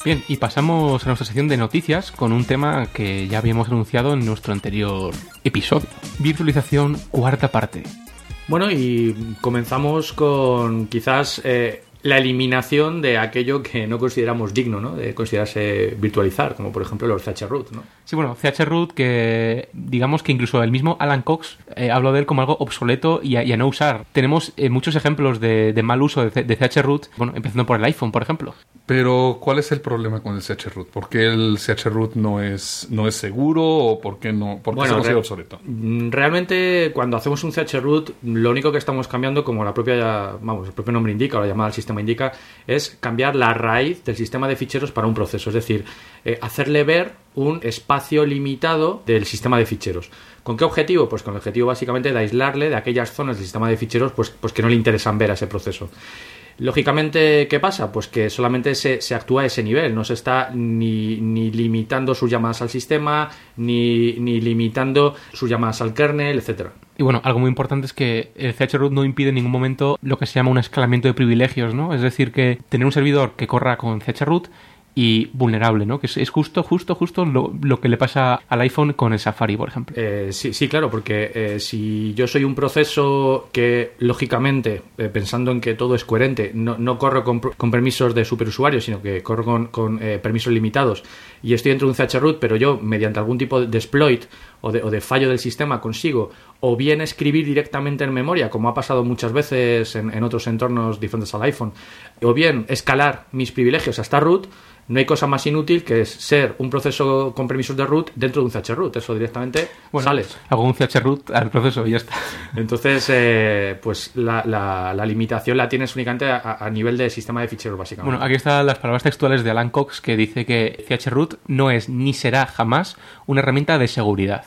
Bien, y pasamos a nuestra sección de noticias con un tema que ya habíamos anunciado en nuestro anterior episodio. Virtualización cuarta parte. Bueno, y comenzamos con quizás eh, la eliminación de aquello que no consideramos digno, ¿no? De considerarse virtualizar, como por ejemplo los CHRoot, ¿no? Sí, bueno, CHRoot que digamos que incluso el mismo Alan Cox eh, habló de él como algo obsoleto y a, y a no usar. Tenemos eh, muchos ejemplos de, de mal uso de, de CHRoot, bueno, empezando por el iPhone, por ejemplo. Pero, ¿cuál es el problema con el CHRoot? ¿Por qué el CHRoot no es, no es seguro o por qué, no, por qué se re- obsoleto? mm, realmente cuando hacemos un CHRoot, lo único que estamos cambiando, como la propia, vamos, el propio nombre indica la llamada del sistema indica, es cambiar la raíz del sistema de ficheros para un proceso, es decir, eh, hacerle ver un espacio limitado del sistema de ficheros. ¿Con qué objetivo? Pues con el objetivo básicamente de aislarle de aquellas zonas del sistema de ficheros pues, pues que no le interesan ver a ese proceso. Lógicamente, ¿qué pasa? Pues que solamente se, se actúa a ese nivel, no se está ni, ni limitando sus llamadas al sistema, ni, ni limitando sus llamadas al kernel, etcétera. Y bueno, algo muy importante es que el CHRoot no impide en ningún momento lo que se llama un escalamiento de privilegios, ¿no? Es decir, que tener un servidor que corra con CHRoot y vulnerable, ¿no? Que es, es justo, justo, justo lo, lo que le pasa al iPhone con el Safari, por ejemplo. Eh, sí, sí, claro, porque eh, si yo soy un proceso que, lógicamente, eh, pensando en que todo es coherente, no, no corro con, con permisos de superusuario, sino que corro con, con, eh, permisos limitados y estoy dentro de un CHRoot, pero yo, mediante algún tipo de exploit o de, o de fallo del sistema, consigo o bien escribir directamente en memoria, como ha pasado muchas veces en, en otros entornos diferentes al iPhone, o bien escalar mis privilegios hasta root, no hay cosa más inútil que es ser un proceso con permisos de root dentro de un CHRoot. Eso directamente Bueno, sales. Hago un CHRoot al proceso y ya está. Entonces, eh, pues la, la- la limitación la tienes únicamente a, a nivel de sistema de ficheros, básicamente. Bueno, aquí están las palabras textuales de Alan Cox que dice que CHRoot no es ni será jamás una herramienta de seguridad.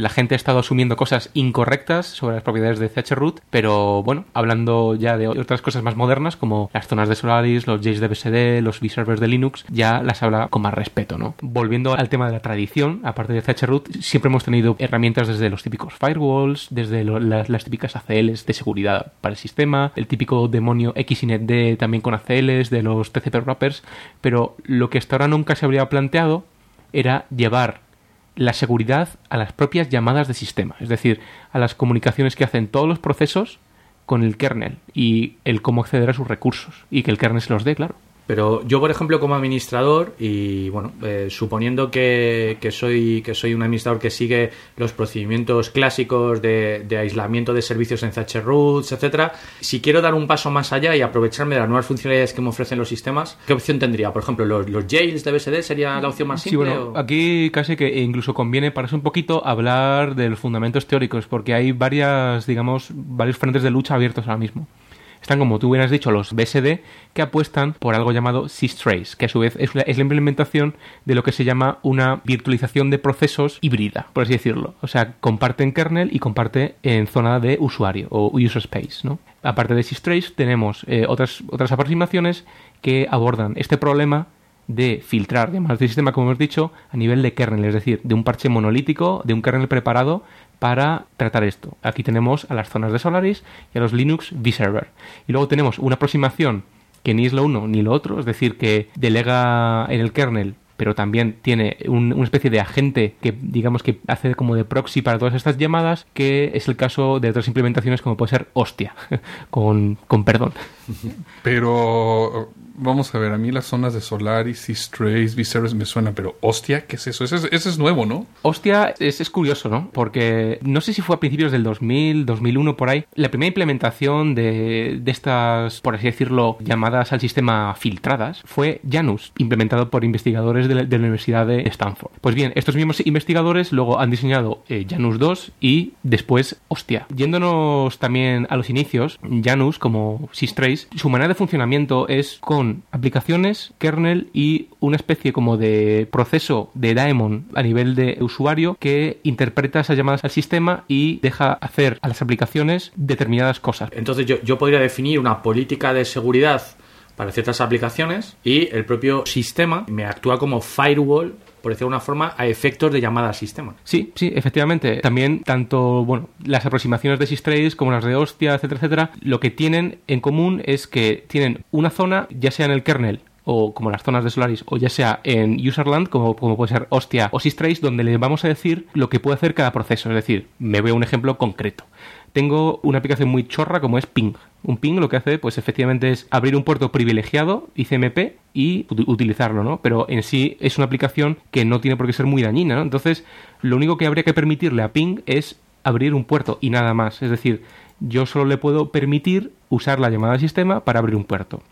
La gente ha estado asumiendo cosas incorrectas sobre las propiedades de CHRoot, pero bueno, hablando ya de otras cosas más modernas como las zonas de Solaris, los Jays de BSD, los vServers de Linux, ya las habla con más respeto, ¿no? Volviendo al tema de la tradición, aparte de CHRoot, siempre hemos tenido herramientas desde los típicos firewalls, desde las, las típicas ACLs de seguridad para el sistema, el típico demonio XINET también con ACLs, de los TCP wrappers, pero lo que hasta ahora nunca se habría planteado era llevar la seguridad a las propias llamadas de sistema, es decir, a las comunicaciones que hacen todos los procesos con el kernel y el cómo acceder a sus recursos y que el kernel se los dé, claro. Pero yo, por ejemplo, como administrador, y bueno, eh, suponiendo que, que soy, que soy un administrador que sigue los procedimientos clásicos de, de aislamiento de servicios en CHRoots, etcétera, si quiero dar un paso más allá y aprovecharme de las nuevas funcionalidades que me ofrecen los sistemas, ¿qué opción tendría? Por ejemplo, los, los jails de BSD sería la opción más Sí, simple. bueno, o- aquí casi que incluso conviene pararse un poquito hablar de los fundamentos teóricos, porque hay varias, digamos, varios frentes de lucha abiertos ahora mismo. Están, como tú bien has dicho, los BSD que apuestan por algo llamado systrace, que a su vez es la, es la implementación de lo que se llama una virtualización de procesos híbrida, por así decirlo. O sea, comparte en kernel y comparte en zona de usuario o user space, ¿no? Aparte de systrace, tenemos eh, otras, otras aproximaciones que abordan este problema de filtrar llamadas de sistema, como hemos dicho, a nivel de kernel, es decir, de un parche monolítico, de un kernel preparado para tratar esto. Aquí tenemos a las zonas de Solaris y a los Linux vServer. Y luego tenemos una aproximación que ni es lo uno ni lo otro, es decir, que delega en el kernel pero también tiene un- una especie de agente que digamos que hace como de proxy para todas estas llamadas, que es el caso de otras implementaciones como puede ser hostia, <laughs> con, con perdón. Pero vamos a ver, a mí las zonas de Solaris, Strays, Viserys me suenan, pero hostia, ¿qué es eso? Ese es, nuevo, ¿no? Hostia, es, es curioso, ¿no? Porque no sé si fue a principios del 2000, 2001, por ahí, la primera implementación de, de estas, por así decirlo, llamadas al sistema filtradas fue Janus, implementado por investigadores de la, Universidad de Stanford. Pues bien, estos mismos investigadores luego han diseñado eh, Janus 2 y después Hostia. Yéndonos también a los inicios, Janus, como Su manera de funcionamiento es con aplicaciones, kernel y una especie como de proceso de daemon a nivel de usuario que interpreta esas llamadas al sistema y deja hacer a las aplicaciones determinadas cosas. Entonces yo, yo podría definir una política de seguridad para ciertas aplicaciones y el propio sistema me actúa como firewall, por decirlo de una forma, a efectos de llamada al sistema. Sí, sí, efectivamente. También tanto, bueno, las aproximaciones de Systrace como las de Hostia, etcétera, etcétera, lo que tienen en común es que tienen una zona, ya sea en el kernel o como las zonas de Solaris, o ya sea en userland, como, como puede ser Hostia o Systrace, donde le vamos a decir lo que puede hacer cada proceso. Es decir, me veo un ejemplo concreto. Tengo una aplicación muy chorra como es Ping. Un ping lo que hace, pues efectivamente es abrir un puerto privilegiado, ICMP, y ut- utilizarlo, ¿no? Pero en sí es una aplicación que no tiene por qué ser muy dañina, ¿no? Entonces, lo único que habría que permitirle a ping es abrir un puerto y nada más. Es decir, yo solo le puedo permitir usar la llamada al sistema para abrir un puerto.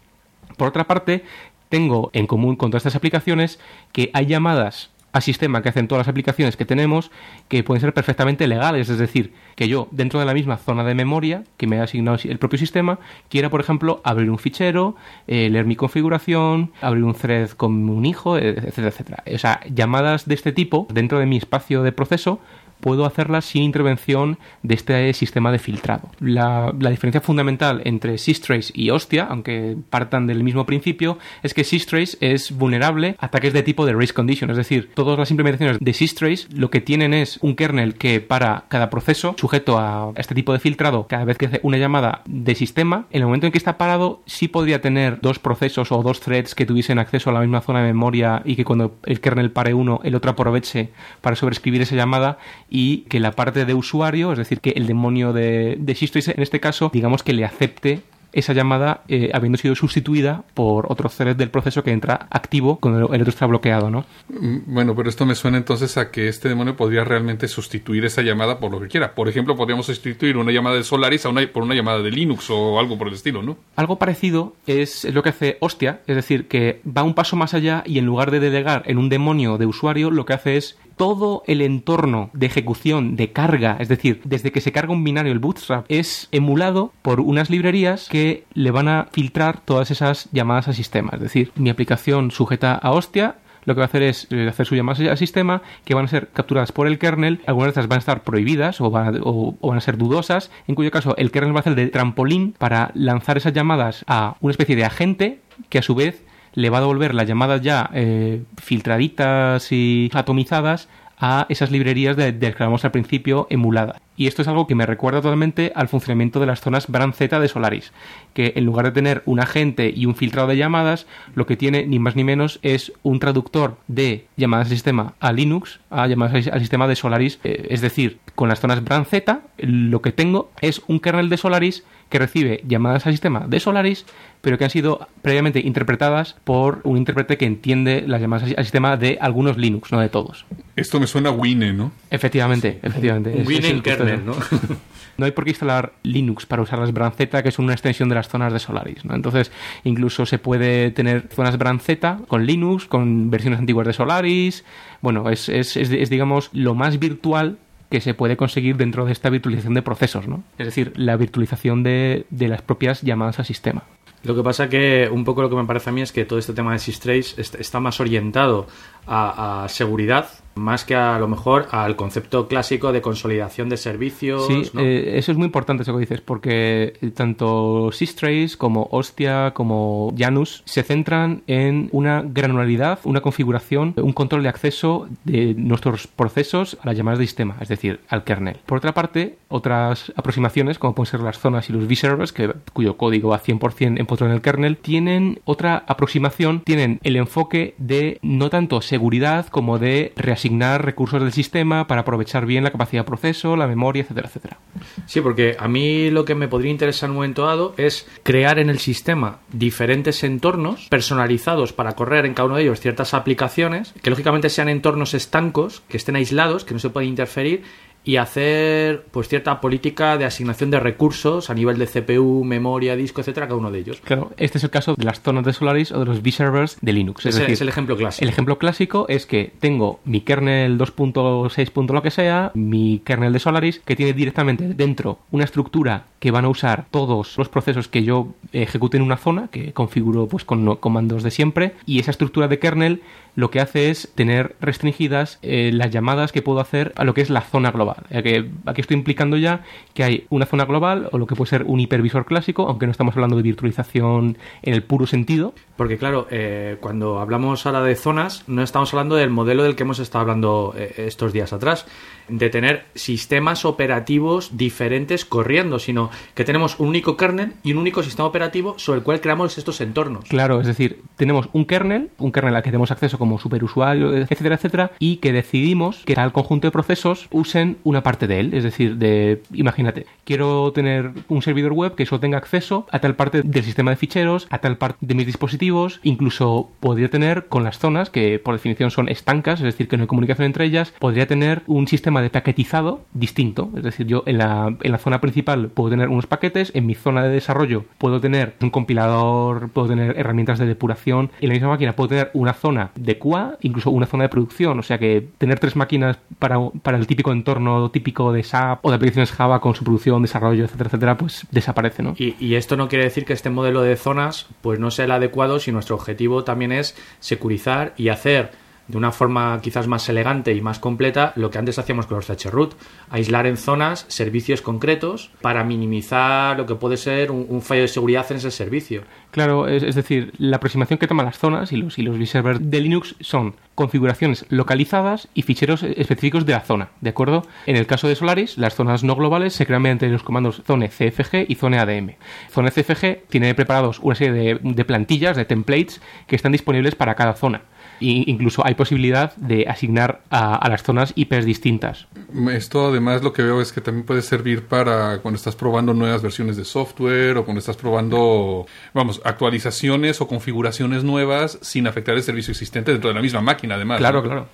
Por otra parte, tengo en común con todas estas aplicaciones que hay llamadas a sistema que hacen todas las aplicaciones que tenemos que pueden ser perfectamente legales, es decir, que yo dentro de la misma zona de memoria que me ha asignado el propio sistema quiera, por ejemplo, abrir un fichero, eh, leer mi configuración, abrir un thread con un hijo, eh, etcétera, etcétera. O sea, llamadas de este tipo dentro de mi espacio de proceso puedo hacerlas sin intervención de este sistema de filtrado. La, diferencia fundamental entre Systrace y Hostia, aunque partan del mismo principio, es que Systrace es vulnerable a ataques de tipo de race condition, es decir, todas las implementaciones de Systrace lo que tienen es un kernel que para cada proceso sujeto a este tipo de filtrado, cada vez que hace una llamada de sistema, en el momento en que está parado sí podría tener dos procesos o dos threads que tuviesen acceso a la misma zona de memoria y que cuando el kernel pare uno, el otro aproveche para sobreescribir esa llamada y que la parte de usuario, es decir, que el demonio de, de en este caso, digamos que le acepte esa llamada eh, habiendo sido sustituida por otro thread del proceso que entra activo cuando el otro está bloqueado, ¿no? Mm, Bueno, pero esto me suena entonces a que este demonio podría realmente sustituir esa llamada por lo que quiera. Por ejemplo, podríamos sustituir una llamada de Solaris a una, por una llamada de Linux o algo por el estilo, ¿no? Algo parecido es, es lo que hace Hostia, es decir, que va un paso más allá y en lugar de delegar en un demonio de usuario, lo que hace es todo el entorno de ejecución, de carga, es decir, desde que se carga un binario el bootstrap, es emulado por unas librerías que le van a filtrar todas esas llamadas al sistema. Es decir, mi aplicación sujeta a hostia lo que va a hacer es eh, hacer sus llamadas al sistema que van a ser capturadas por el kernel. Algunas de estas van a estar prohibidas o van a, o van a ser dudosas, en cuyo caso el kernel va a hacer de trampolín para lanzar esas llamadas a una especie de agente que a su vez le va a devolver las llamadas ya eh, filtraditas y atomizadas a esas librerías de, del que hablamos al principio emuladas. Y esto es algo que me recuerda totalmente al funcionamiento de las zonas Bran Z de Solaris, que en lugar de tener un agente y un filtrado de llamadas, lo que tiene ni más ni menos es un traductor de llamadas al sistema a Linux a llamadas al sistema de Solaris. Eh, es decir, con las zonas Bran Z, lo que tengo es un kernel de Solaris que recibe llamadas al sistema de Solaris, pero que han sido previamente interpretadas por un intérprete que entiende las llamadas al sistema de algunos Linux, no de todos. Esto me suena a Wine, ¿no? Efectivamente, efectivamente. Un Es- Win es el en kernel, ¿no? <laughs> <laughs> no hay por qué instalar Linux para usar las Branzeta, que es una extensión de las zonas de Solaris. ¿no? Entonces, incluso se puede tener zonas Branzeta con Linux, con versiones antiguas de Solaris. Bueno, es, es, es, es, digamos, lo más virtual que se puede conseguir dentro de esta virtualización de procesos, ¿no? Es decir, la virtualización de, de las propias llamadas al sistema. Lo que pasa que un poco lo que me parece a mí es que todo este tema de Systrace est- está más orientado a seguridad más que a lo mejor al concepto clásico de consolidación de servicios. Sí, ¿no? eh, eso es muy importante eso que dices, porque tanto Systrace como Hostia como Janus se centran en una granularidad, una configuración, un control de acceso de nuestros procesos a las llamadas de sistema, es decir, al kernel. Por otra parte, otras aproximaciones, como pueden ser las zonas y los vservers, cuyo código va 100% empotrado en el kernel, tienen otra aproximación, tienen el enfoque de no tanto seguridad como de reasignar recursos del sistema para aprovechar bien la capacidad de proceso, la memoria, etcétera, etcétera. Sí, porque a mí lo que me podría interesar en un momento dado es crear en el sistema diferentes entornos personalizados para correr en cada uno de ellos ciertas aplicaciones, que lógicamente sean entornos estancos, que estén aislados, que no se pueden interferir y hacer pues cierta política de asignación de recursos a nivel de CPU, memoria, disco, etcétera, cada uno de ellos. Claro, este es el caso de las zonas de Solaris o de los vservers de Linux. Es decir, es el ejemplo clásico. El ejemplo clásico es que tengo mi kernel 2.6. lo que sea, mi kernel de Solaris, que tiene directamente dentro una estructura que van a usar todos los procesos que yo ejecute en una zona, que configuro pues con comandos de siempre, y esa estructura de kernel lo que hace es tener restringidas eh, las llamadas que puedo hacer a lo que es la zona global. Aquí estoy implicando ya que hay una zona global o lo que puede ser un hipervisor clásico, aunque no estamos hablando de virtualización en el puro sentido. Porque claro, eh, cuando hablamos ahora de zonas, no estamos hablando del modelo del que hemos estado hablando eh, estos días atrás, de tener sistemas operativos diferentes corriendo, sino que tenemos un único kernel y un único sistema operativo sobre el cual creamos estos entornos. Claro, es decir, tenemos un kernel, un kernel al que tenemos acceso como superusuario, etcétera, etcétera, y que decidimos que tal conjunto de procesos usen una parte de él. Es decir, de, imagínate, quiero tener un servidor web que solo tenga acceso a tal parte del sistema de ficheros, a tal parte de mis dispositivos, incluso podría tener con las zonas, que por definición son estancas, es decir, que no hay comunicación entre ellas, podría tener un sistema de paquetizado distinto. Es decir, yo en la, en la zona principal puedo tener unos paquetes, en mi zona de desarrollo puedo tener un compilador, puedo tener herramientas de depuración, en la misma máquina puedo tener una zona de QA, incluso una zona de producción. O sea que tener tres máquinas para, para el típico entorno típico de SAP o de aplicaciones Java con su producción, desarrollo, etcétera, etcétera, pues desaparece, ¿no? Y, y esto no quiere decir que este modelo de zonas pues no sea el adecuado si nuestro objetivo también es securizar y hacer de una forma quizás más elegante y más completa lo que antes hacíamos con los root aislar en zonas servicios concretos para minimizar lo que puede ser un, fallo de seguridad en ese servicio. Claro, es, decir, la aproximación que toman las zonas y los, y los vservers de Linux son configuraciones localizadas y ficheros específicos de la zona, ¿de acuerdo? En el caso de Solaris, las zonas no globales se crean mediante los comandos zone CFG y zone ADM. Zone CFG tiene preparados una serie de plantillas, de templates, que están disponibles para cada zona. Incluso hay posibilidad de asignar a, a las zonas IPs distintas. Esto además lo que veo es que también puede servir para cuando estás probando nuevas versiones de software o cuando estás probando, vamos, actualizaciones o configuraciones nuevas sin afectar el servicio existente dentro de la misma máquina, además. Claro, ¿no? claro.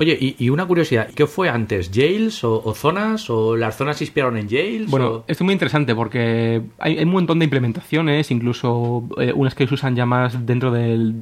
Oye, y, y una curiosidad, ¿qué fue antes? ¿Jails o, o zonas? ¿O las zonas se inspiraron en Jails? Bueno, o- esto es muy interesante porque hay, hay un montón de implementaciones, incluso eh, unas que se usan ya más dentro del,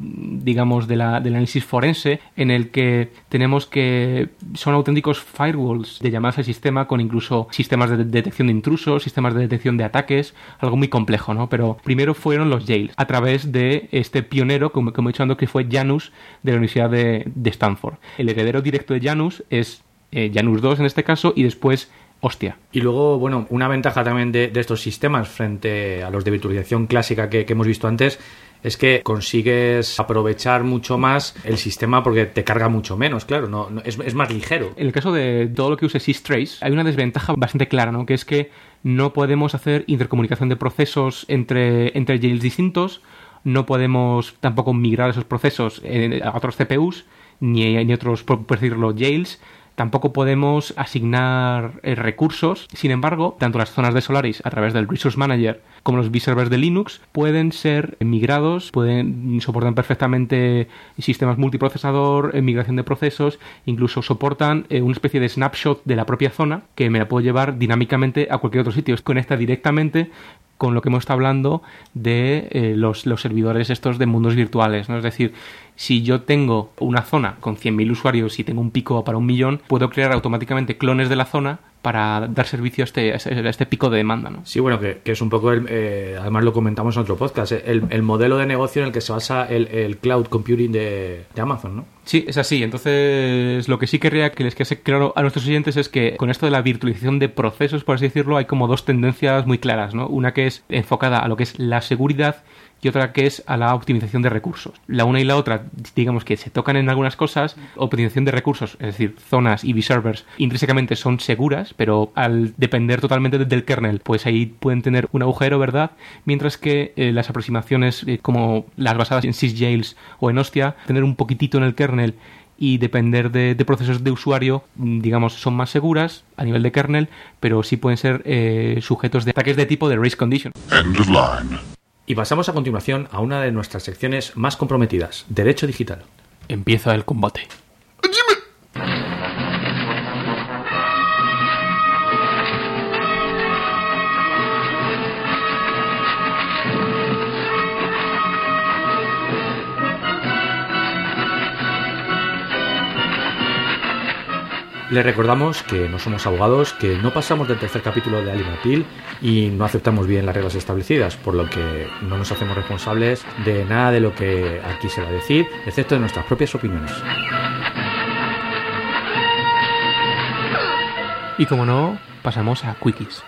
digamos, de la- del análisis forense, en el que tenemos que son auténticos firewalls de llamadas al sistema con incluso sistemas de detección de intrusos, sistemas de detección de ataques, algo muy complejo, ¿no? Pero primero fueron los jails, a través de este pionero, como, como he dicho antes, que fue Janus de la Universidad de, de Stanford. El heredero directo de Janus es eh, Janus 2 en este caso y después Hostia. Y luego, bueno, una ventaja también de, de estos sistemas frente a los de virtualización clásica que, que hemos visto antes es que consigues aprovechar mucho más el sistema porque te carga mucho menos, claro, no, no- es, es más ligero. En el caso de todo lo que use systrace, hay una desventaja bastante clara, ¿no? Que es que no podemos hacer intercomunicación de procesos entre, entre jails distintos, no podemos tampoco migrar esos procesos en- a otros CPUs, ni, otros, por, por decirlo, jails. Tampoco podemos asignar eh, recursos. Sin embargo, tanto las zonas de Solaris a través del Resource Manager como los vservers de Linux pueden ser migrados, pueden soportar perfectamente sistemas multiprocesador, eh, migración de procesos, incluso soportan eh, una especie de snapshot de la propia zona que me la puedo llevar dinámicamente a cualquier otro sitio. Conecta directamente con lo que hemos estado hablando de eh, los, los servidores estos de mundos virtuales, ¿no? Es decir, si yo tengo una zona con 100.000 usuarios y tengo un pico para un millón, puedo crear automáticamente clones de la zona para dar servicio a este, a este- este pico de demanda, ¿no? Sí, bueno, que, que es un poco, el, eh, además lo comentamos en otro podcast, eh, el, el modelo de negocio en el que se basa el, el cloud computing de, de Amazon, ¿no? Sí, es así. Entonces, lo que sí querría que les quede claro a nuestros oyentes es que con esto de la virtualización de procesos, por así decirlo, hay como dos tendencias muy claras, ¿no? Una que es enfocada a lo que es la seguridad otra que es a la optimización de recursos. La una y la otra, digamos que se tocan en algunas cosas, optimización de recursos, es decir, zonas y servers intrínsecamente son seguras, pero al depender totalmente del kernel, pues ahí pueden tener un agujero, ¿verdad? Mientras que eh, las aproximaciones eh, como las basadas en sysjails o en Hostia, tener un poquitito en el kernel y depender de, de procesos de usuario, mm, digamos, son más seguras a nivel de kernel, pero sí pueden ser eh, sujetos de ataques de tipo de race condition. End of line. Y pasamos a continuación a una de nuestras secciones más comprometidas, Derecho Digital. Empieza el combate. Les recordamos que no somos abogados, que no pasamos del tercer capítulo de Alien Appeal y no aceptamos bien las reglas establecidas, por lo que no nos hacemos responsables de nada de lo que aquí se va a decir, excepto de nuestras propias opiniones. Y como no, pasamos a quickies.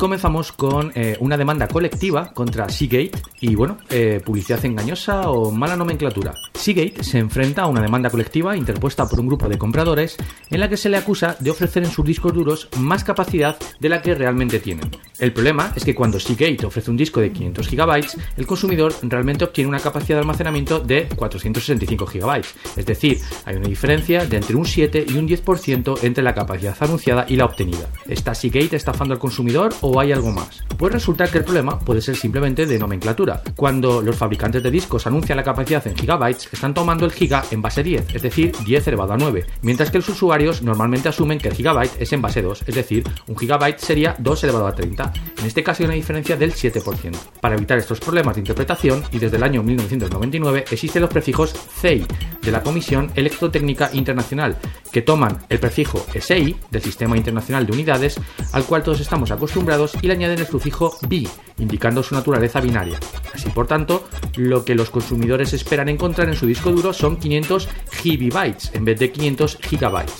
Comenzamos con eh, una demanda colectiva contra Seagate y, bueno, eh, publicidad engañosa o mala nomenclatura. Seagate se enfrenta a una demanda colectiva interpuesta por un grupo de compradores en la que se le acusa de ofrecer en sus discos duros más capacidad de la que realmente tienen. El problema es que cuando Seagate ofrece un disco de 500 GB, el consumidor realmente obtiene una capacidad de almacenamiento de 465 GB. Es decir, hay una diferencia de entre un 7 y un 10% entre la capacidad anunciada y la obtenida. ¿Está Seagate estafando al consumidor o hay algo más? Pues resulta que el problema puede ser simplemente de nomenclatura. Cuando los fabricantes de discos anuncian la capacidad en gigabytes, están tomando el giga en base 10, es decir, 10 elevado a 9, mientras que los usuarios normalmente asumen que el gigabyte es en base 2, es decir, un gigabyte sería 2 elevado a 30. En este caso hay una diferencia del 7%. Para evitar estos problemas de interpretación, y desde el año 1999 existen los prefijos CEI de la Comisión Electrotécnica Internacional, que toman el prefijo SI del Sistema Internacional de Unidades, al cual todos estamos acostumbrados, y le añaden el sufijo BI, indicando su naturaleza binaria. Así, por tanto, lo que los consumidores esperan encontrar en su disco duro son 500 gigabytes en vez de 500 gigabytes.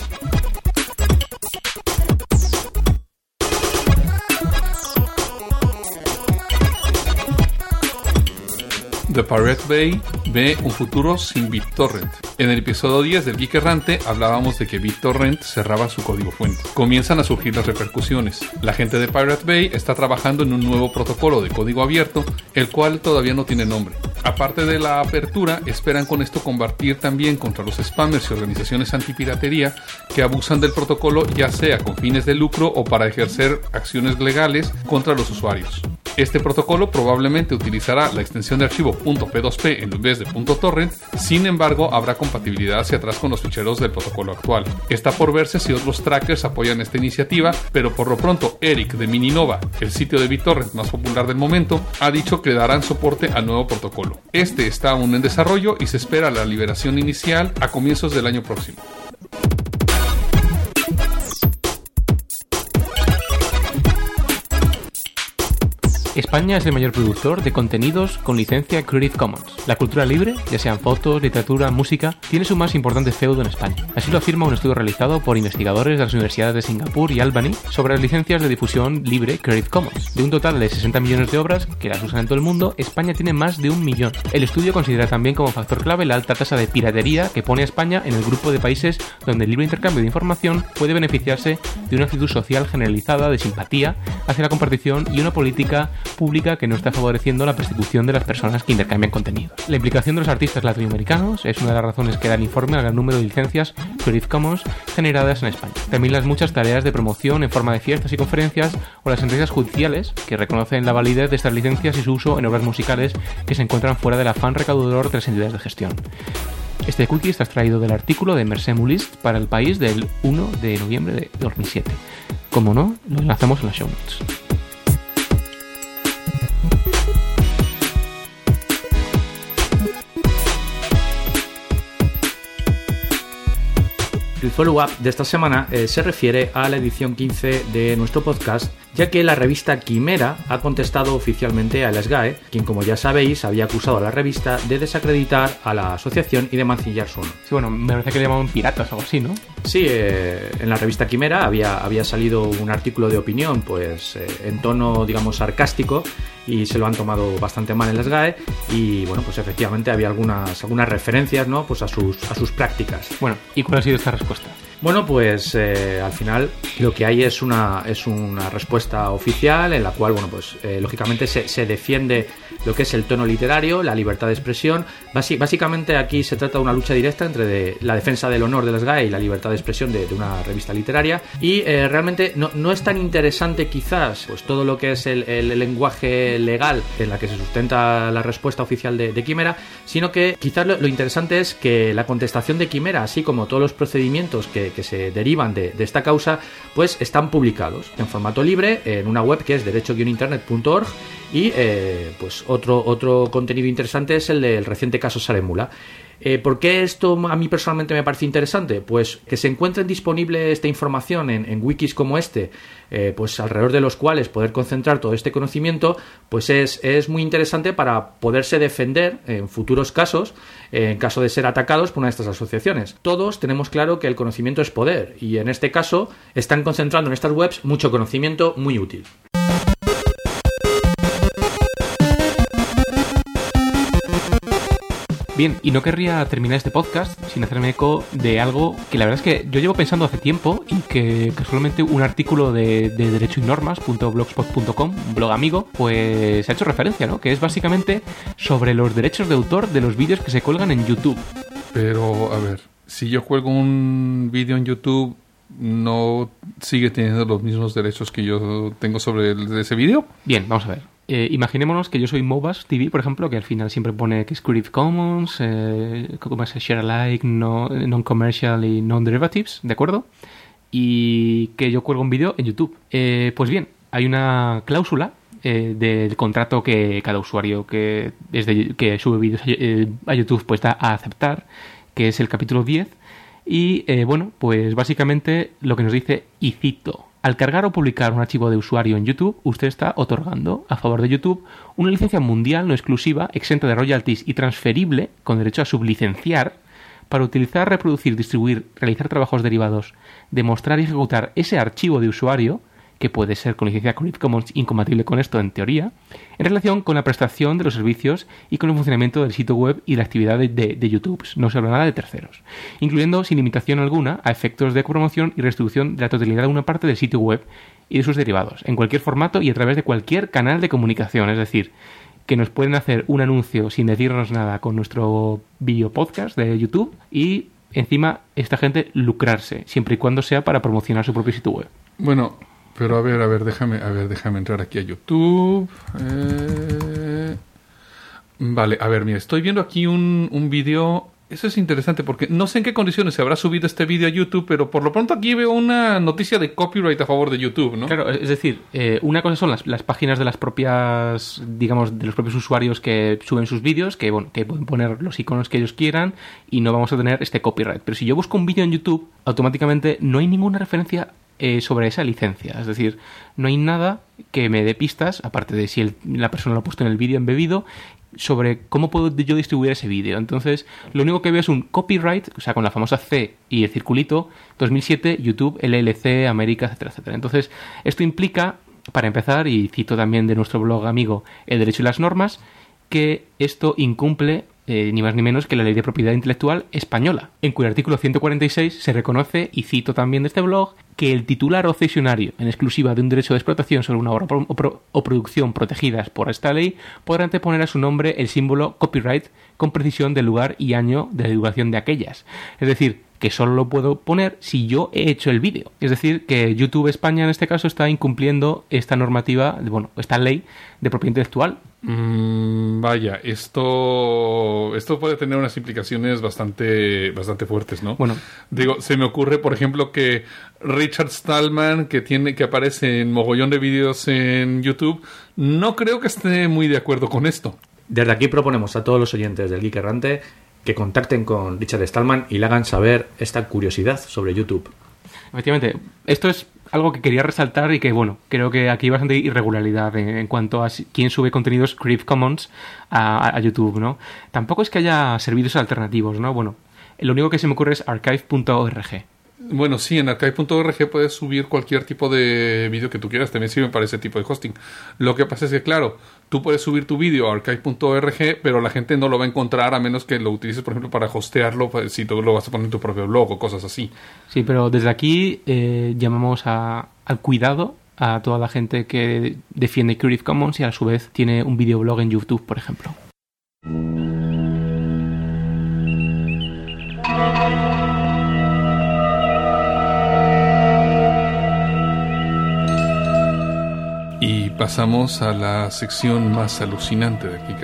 The Pirate Bay ve un futuro sin BitTorrent. En el episodio 10 del Geek Errante hablábamos de que BitTorrent cerraba su código fuente. Comienzan a surgir las repercusiones. La gente de Pirate Bay está trabajando en un nuevo protocolo de código abierto, el cual todavía no tiene nombre. Aparte de la apertura, esperan con esto combatir también contra los spammers y organizaciones antipiratería que abusan del protocolo ya sea con fines de lucro o para ejercer acciones legales contra los usuarios. Este protocolo probablemente utilizará la extensión de archivo .p2p en vez de .torrent, sin embargo habrá compatibilidad hacia atrás con los ficheros del protocolo actual. Está por verse si otros trackers apoyan esta iniciativa, pero por lo pronto Eric de Mininova, el sitio de BitTorrent más popular del momento, ha dicho que darán soporte al nuevo protocolo. Este está aún en desarrollo y se espera la liberación inicial a comienzos del año próximo. España es el mayor productor de contenidos con licencia Creative Commons. La cultura libre, ya sean fotos, literatura, música, tiene su más importante feudo en España. Así lo afirma un estudio realizado por investigadores de las universidades de Singapur y Albany sobre las licencias de difusión libre Creative Commons. De un total de 60 millones de obras que las usan en todo el mundo, España tiene más de un millón. El estudio considera también como factor clave la alta tasa de piratería que pone a España en el grupo de países donde el libre intercambio de información puede beneficiarse de una actitud social generalizada de simpatía hacia la compartición y una política pública que no está favoreciendo la persecución de las personas que intercambian contenido. La implicación de los artistas latinoamericanos es una de las razones que da el informe al gran número de licencias Creative Commons generadas en España. También las muchas tareas de promoción en forma de fiestas y conferencias o las sentencias judiciales que reconocen la validez de estas licencias y su uso en obras musicales que se encuentran fuera del afán recaudador de las entidades de gestión. Este cookie está extraído del artículo de Mercé Mulist para el país del 1 de noviembre de 2007. Como no, lo enlazamos en las show notes. El follow-up de esta semana eh, se refiere a la edición 15 de nuestro podcast, ya que la revista Quimera ha contestado oficialmente a la SGAE, quien como ya sabéis había acusado a la revista de desacreditar a la asociación y de mancillar su honor. Sí, bueno, me parece que le llamaban piratas o algo así, ¿no? Sí, eh, en la revista Quimera había, había salido un artículo de opinión, pues eh, en tono, digamos, sarcástico, y se lo han tomado bastante mal en las GAE, y bueno, pues efectivamente había algunas, algunas referencias, ¿no? Pues a sus, a sus prácticas. Bueno, ¿y cuál ha sido esta respuesta? Bueno, pues eh, al final lo que hay es una, es una respuesta oficial en la cual, bueno, pues eh, lógicamente se, se defiende lo que es el tono literario, la libertad de expresión. Básicamente aquí se trata de una lucha directa entre la defensa del honor de las GAE y la libertad de expresión de, una revista literaria. Y eh, realmente no, no es tan interesante quizás pues todo lo que es el, el lenguaje legal en la que se sustenta la respuesta oficial de, Quimera, sino que quizás lo interesante es que la contestación de Quimera, así como todos los procedimientos que, que se derivan de, de esta causa, pues están publicados en formato libre en una web que es derecho-internet.org y eh, pues otro, otro contenido interesante es el del reciente caso Saremula. Eh, ¿Por qué esto a mí personalmente me parece interesante? Pues que se encuentre disponible esta información en, en wikis como este, eh, pues alrededor de los cuales poder concentrar todo este conocimiento, pues es, es muy interesante para poderse defender en futuros casos, eh, en caso de ser atacados por una de estas asociaciones. Todos tenemos claro que el conocimiento es poder y en este caso están concentrando en estas webs mucho conocimiento muy útil. Bien, y no querría terminar este podcast sin hacerme eco de algo que la verdad es que yo llevo pensando hace tiempo y que casualmente un artículo de, de derecho y normas.blogspot.com, un blog amigo, pues ha hecho referencia, ¿no? Que es básicamente sobre los derechos de autor de los vídeos que se cuelgan en YouTube. Pero, a ver, si yo cuelgo un vídeo en YouTube, ¿no sigue teniendo los mismos derechos que yo tengo sobre el- ese vídeo? Bien, vamos a ver. Eh, imaginémonos que yo soy Mobas TV, por ejemplo, que al final siempre pone que es Creative Commons, eh, como es Share Alike, no- Non-Commercial y Non-Derivatives, ¿de acuerdo? Y que yo cuelgo un vídeo en YouTube. Eh, pues bien, hay una cláusula eh, del contrato que cada usuario que, sube vídeos a, eh, a YouTube pues da a aceptar, que es el capítulo 10. Y bueno, pues básicamente lo que nos dice, y cito, al cargar o publicar un archivo de usuario en YouTube, usted está otorgando a favor de YouTube una licencia mundial no exclusiva, exenta de royalties y transferible, con derecho a sublicenciar, para utilizar, reproducir, distribuir, realizar trabajos derivados, demostrar y ejecutar ese archivo de usuario, que puede ser con licencia incompatible con esto en teoría, en relación con la prestación de los servicios y con el funcionamiento del sitio web y la actividad de, de- YouTube. No se habla nada de terceros, incluyendo sin limitación alguna a efectos de promoción y redistribución de la totalidad de una parte del sitio web y de sus derivados, en cualquier formato y a través de cualquier canal de comunicación, es decir, que nos pueden hacer un anuncio sin decirnos nada con nuestro video podcast de YouTube y encima esta gente lucrarse, siempre y cuando sea para promocionar su propio sitio web. Bueno, pero a ver, a ver, déjame, a ver, déjame entrar aquí a YouTube. Eh, Vale, a ver, mira, estoy viendo aquí un, un vídeo. Eso es interesante porque no sé en qué condiciones se habrá subido este vídeo a YouTube, pero por lo pronto aquí veo una noticia de copyright a favor de YouTube, ¿no? Claro, es decir, eh, una cosa son las, las páginas de las propias, digamos, de los propios usuarios que suben sus vídeos, que, bueno, que pueden poner los iconos que ellos quieran y no vamos a tener este copyright. Pero si yo busco un vídeo en YouTube, automáticamente no hay ninguna referencia eh, sobre esa licencia. Es decir, no hay nada que me dé pistas, aparte de si el- la persona lo ha puesto en el vídeo embebido, sobre cómo puedo yo distribuir ese vídeo. Entonces, lo único que veo es un copyright, o sea, con la famosa C y el circulito, 2007, YouTube, LLC, América, etcétera, etcétera. Entonces, esto implica, para empezar, y cito también de nuestro blog amigo El Derecho y las Normas, que esto incumple eh, ni más ni menos que la ley de propiedad intelectual española, en cuyo artículo 146 se reconoce, y cito también de este blog, que el titular o cesionario en exclusiva de un derecho de explotación sobre una obra o producción protegidas por esta ley podrá anteponer a su nombre el símbolo copyright con precisión del lugar y año de la divulgación de aquellas. Es decir, que solo lo puedo poner si yo he hecho el vídeo. Es decir, que YouTube España en este caso está incumpliendo esta normativa, bueno, esta ley de propiedad intelectual. Mm, vaya, esto esto puede tener unas implicaciones bastante bastante fuertes, ¿no? Bueno. digo, se me ocurre, por ejemplo, que Richard Stallman, que tiene que aparece en mogollón de vídeos en YouTube, no creo que esté muy de acuerdo con esto. Desde aquí proponemos a todos los oyentes del Geek Errante que contacten con Richard Stallman y le hagan saber esta curiosidad sobre YouTube. Efectivamente, esto es algo que quería resaltar y que, bueno, creo que aquí hay bastante irregularidad en, cuanto a quién sube contenidos Creative Commons a, a YouTube, ¿no? Tampoco es que haya servicios alternativos, ¿no? Bueno, lo único que se me ocurre es archive.org. Bueno, sí, en archive.org puedes subir cualquier tipo de vídeo que tú quieras, también sirve para ese tipo de hosting. Lo que pasa es que, claro, tú puedes subir tu vídeo a archive.org, pero la gente no lo va a encontrar a menos que lo utilices, por ejemplo, para hostearlo, pues, si tú lo vas a poner en tu propio blog o cosas así. Sí, pero desde aquí eh, llamamos a- al cuidado a toda la gente que defiende Creative Commons y a su vez tiene un videoblog en YouTube, por ejemplo. Pasamos a la sección más alucinante de aquí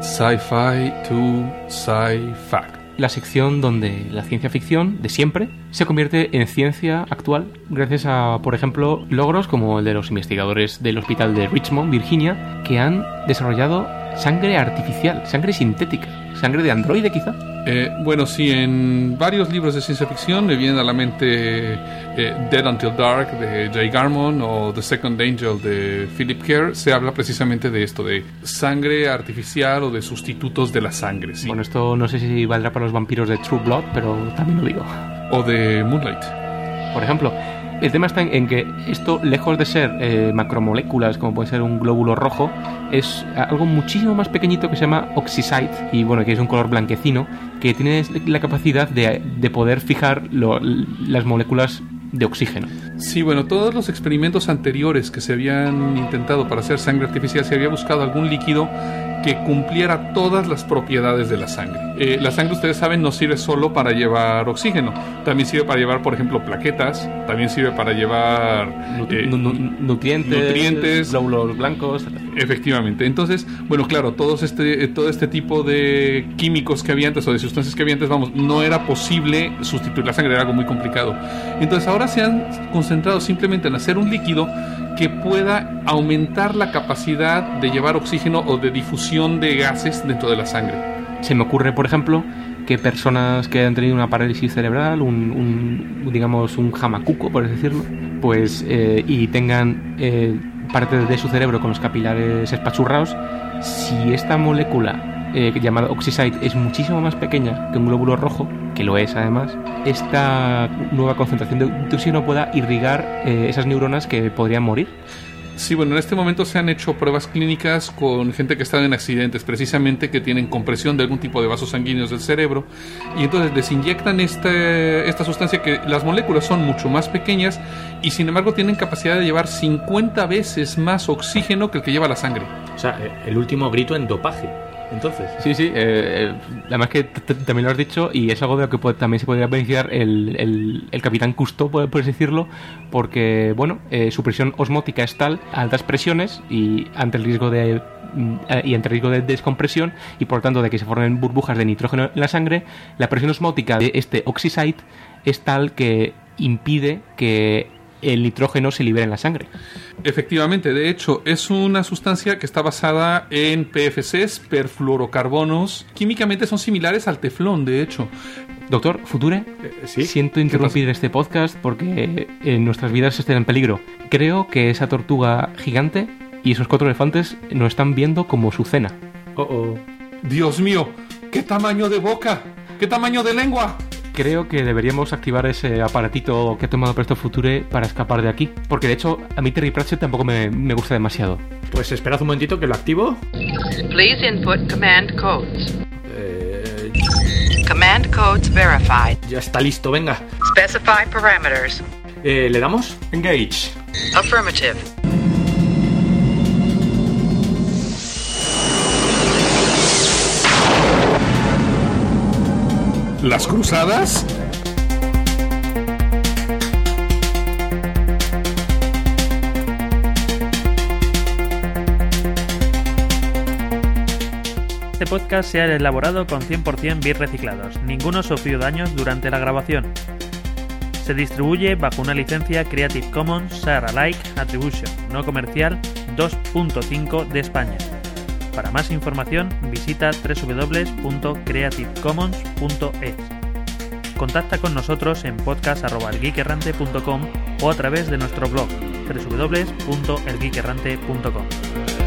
Sci-Fi to Sci-Fact. La sección donde la ciencia ficción de siempre se convierte en ciencia actual gracias a, por ejemplo, logros como el de los investigadores del hospital de Richmond, Virginia, que han desarrollado sangre artificial, sangre sintética, sangre de androide quizá. Eh, bueno, sí, en varios libros de ciencia ficción me vienen a la mente eh, Dead Until Dark de Jay Garmon o The Second Angel de Philip Kerr. Se habla precisamente de esto, de sangre artificial o de sustitutos de la sangre, sí. Bueno, esto no sé si valdrá para los vampiros de True Blood, pero también lo digo. O de Moonlight. Por ejemplo, el tema está en, que esto, lejos de ser eh, macromoléculas, como puede ser un glóbulo rojo, es algo muchísimo más pequeñito que se llama oxysite, y bueno, que es un color blanquecino, que tiene la capacidad de, de poder fijar las moléculas de oxígeno. Sí, bueno, todos los experimentos anteriores que se habían intentado para hacer sangre artificial se había buscado algún líquido que cumpliera todas las propiedades de la sangre. Eh, la sangre, ustedes saben, no sirve solo para llevar oxígeno, también sirve para llevar, por ejemplo, plaquetas, también sirve para llevar eh, Nu- nu- nutrientes, nutrientes. glóbulos blancos. Efectivamente. Entonces, bueno, claro, todos este, eh, todo este tipo de químicos que había antes o de sustancias que había antes, vamos, no era posible sustituir la sangre, era algo muy complicado. Entonces, ahora se han concentrado simplemente en hacer un líquido que pueda aumentar la capacidad de llevar oxígeno o de difusión de gases dentro de la sangre. Se me ocurre, por ejemplo, que personas que han tenido una parálisis cerebral, un, digamos un jamacuco, por decirlo, pues eh, y tengan eh, parte de su cerebro con los capilares espachurrados, si esta molécula eh, llamada oxysite es muchísimo más pequeña que un glóbulo rojo, que lo es además, esta nueva concentración de oxígeno pueda irrigar eh, esas neuronas que podrían morir. Sí, bueno, en este momento se han hecho pruebas clínicas con gente que está en accidentes, precisamente que tienen compresión de algún tipo de vasos sanguíneos del cerebro, y entonces les inyectan este- esta sustancia que las moléculas son mucho más pequeñas y sin embargo tienen capacidad de llevar 50 veces más oxígeno que el que lleva la sangre. O sea, el último grito en dopaje. Entonces, Sí, sí, eh, eh, además que también lo has dicho y es algo de lo que puede- también se podría beneficiar el, el, el capitán por así decirlo, porque, bueno, eh, su presión osmótica es tal altas presiones y ante el riesgo de mm, eh, y ante riesgo de descompresión y por tanto de que se formen burbujas de nitrógeno en la sangre, la presión osmótica de este oxysite es tal que impide que el nitrógeno se libere en la sangre. Efectivamente, de hecho, es una sustancia que está basada en PFCs, perfluorocarbonos. Químicamente son similares al teflón, de hecho. Doctor, Future, Eh, ¿sí? siento interrumpir este podcast porque eh, nuestras vidas están en peligro. Creo que esa tortuga gigante y esos cuatro elefantes nos están viendo como su cena. oh, oh. Dios mío, ¿qué tamaño de boca? ¿Qué tamaño de lengua? Creo que deberíamos activar ese aparatito que ha tomado Presto Future para escapar de aquí. Porque de hecho, a mí Terry Pratchett tampoco me, me gusta demasiado. pues esperad un momentito que lo activo. Please input command codes. Eh, Command codes verified. ya está listo, venga. Specify parameters. Eh, ¿Le damos? Engage. Affirmative. ¿Las cruzadas? Este podcast se ha elaborado con 100% bits reciclados. Ninguno sufrió daños durante la grabación. Se distribuye bajo una licencia Creative Commons Share Alike Attribution no comercial 2.5 de España. Para más información visita www.creativecommons.es. Contacta con nosotros en podcast.elgeekerrante.com o a través de nuestro blog www.elgeekerrante.com.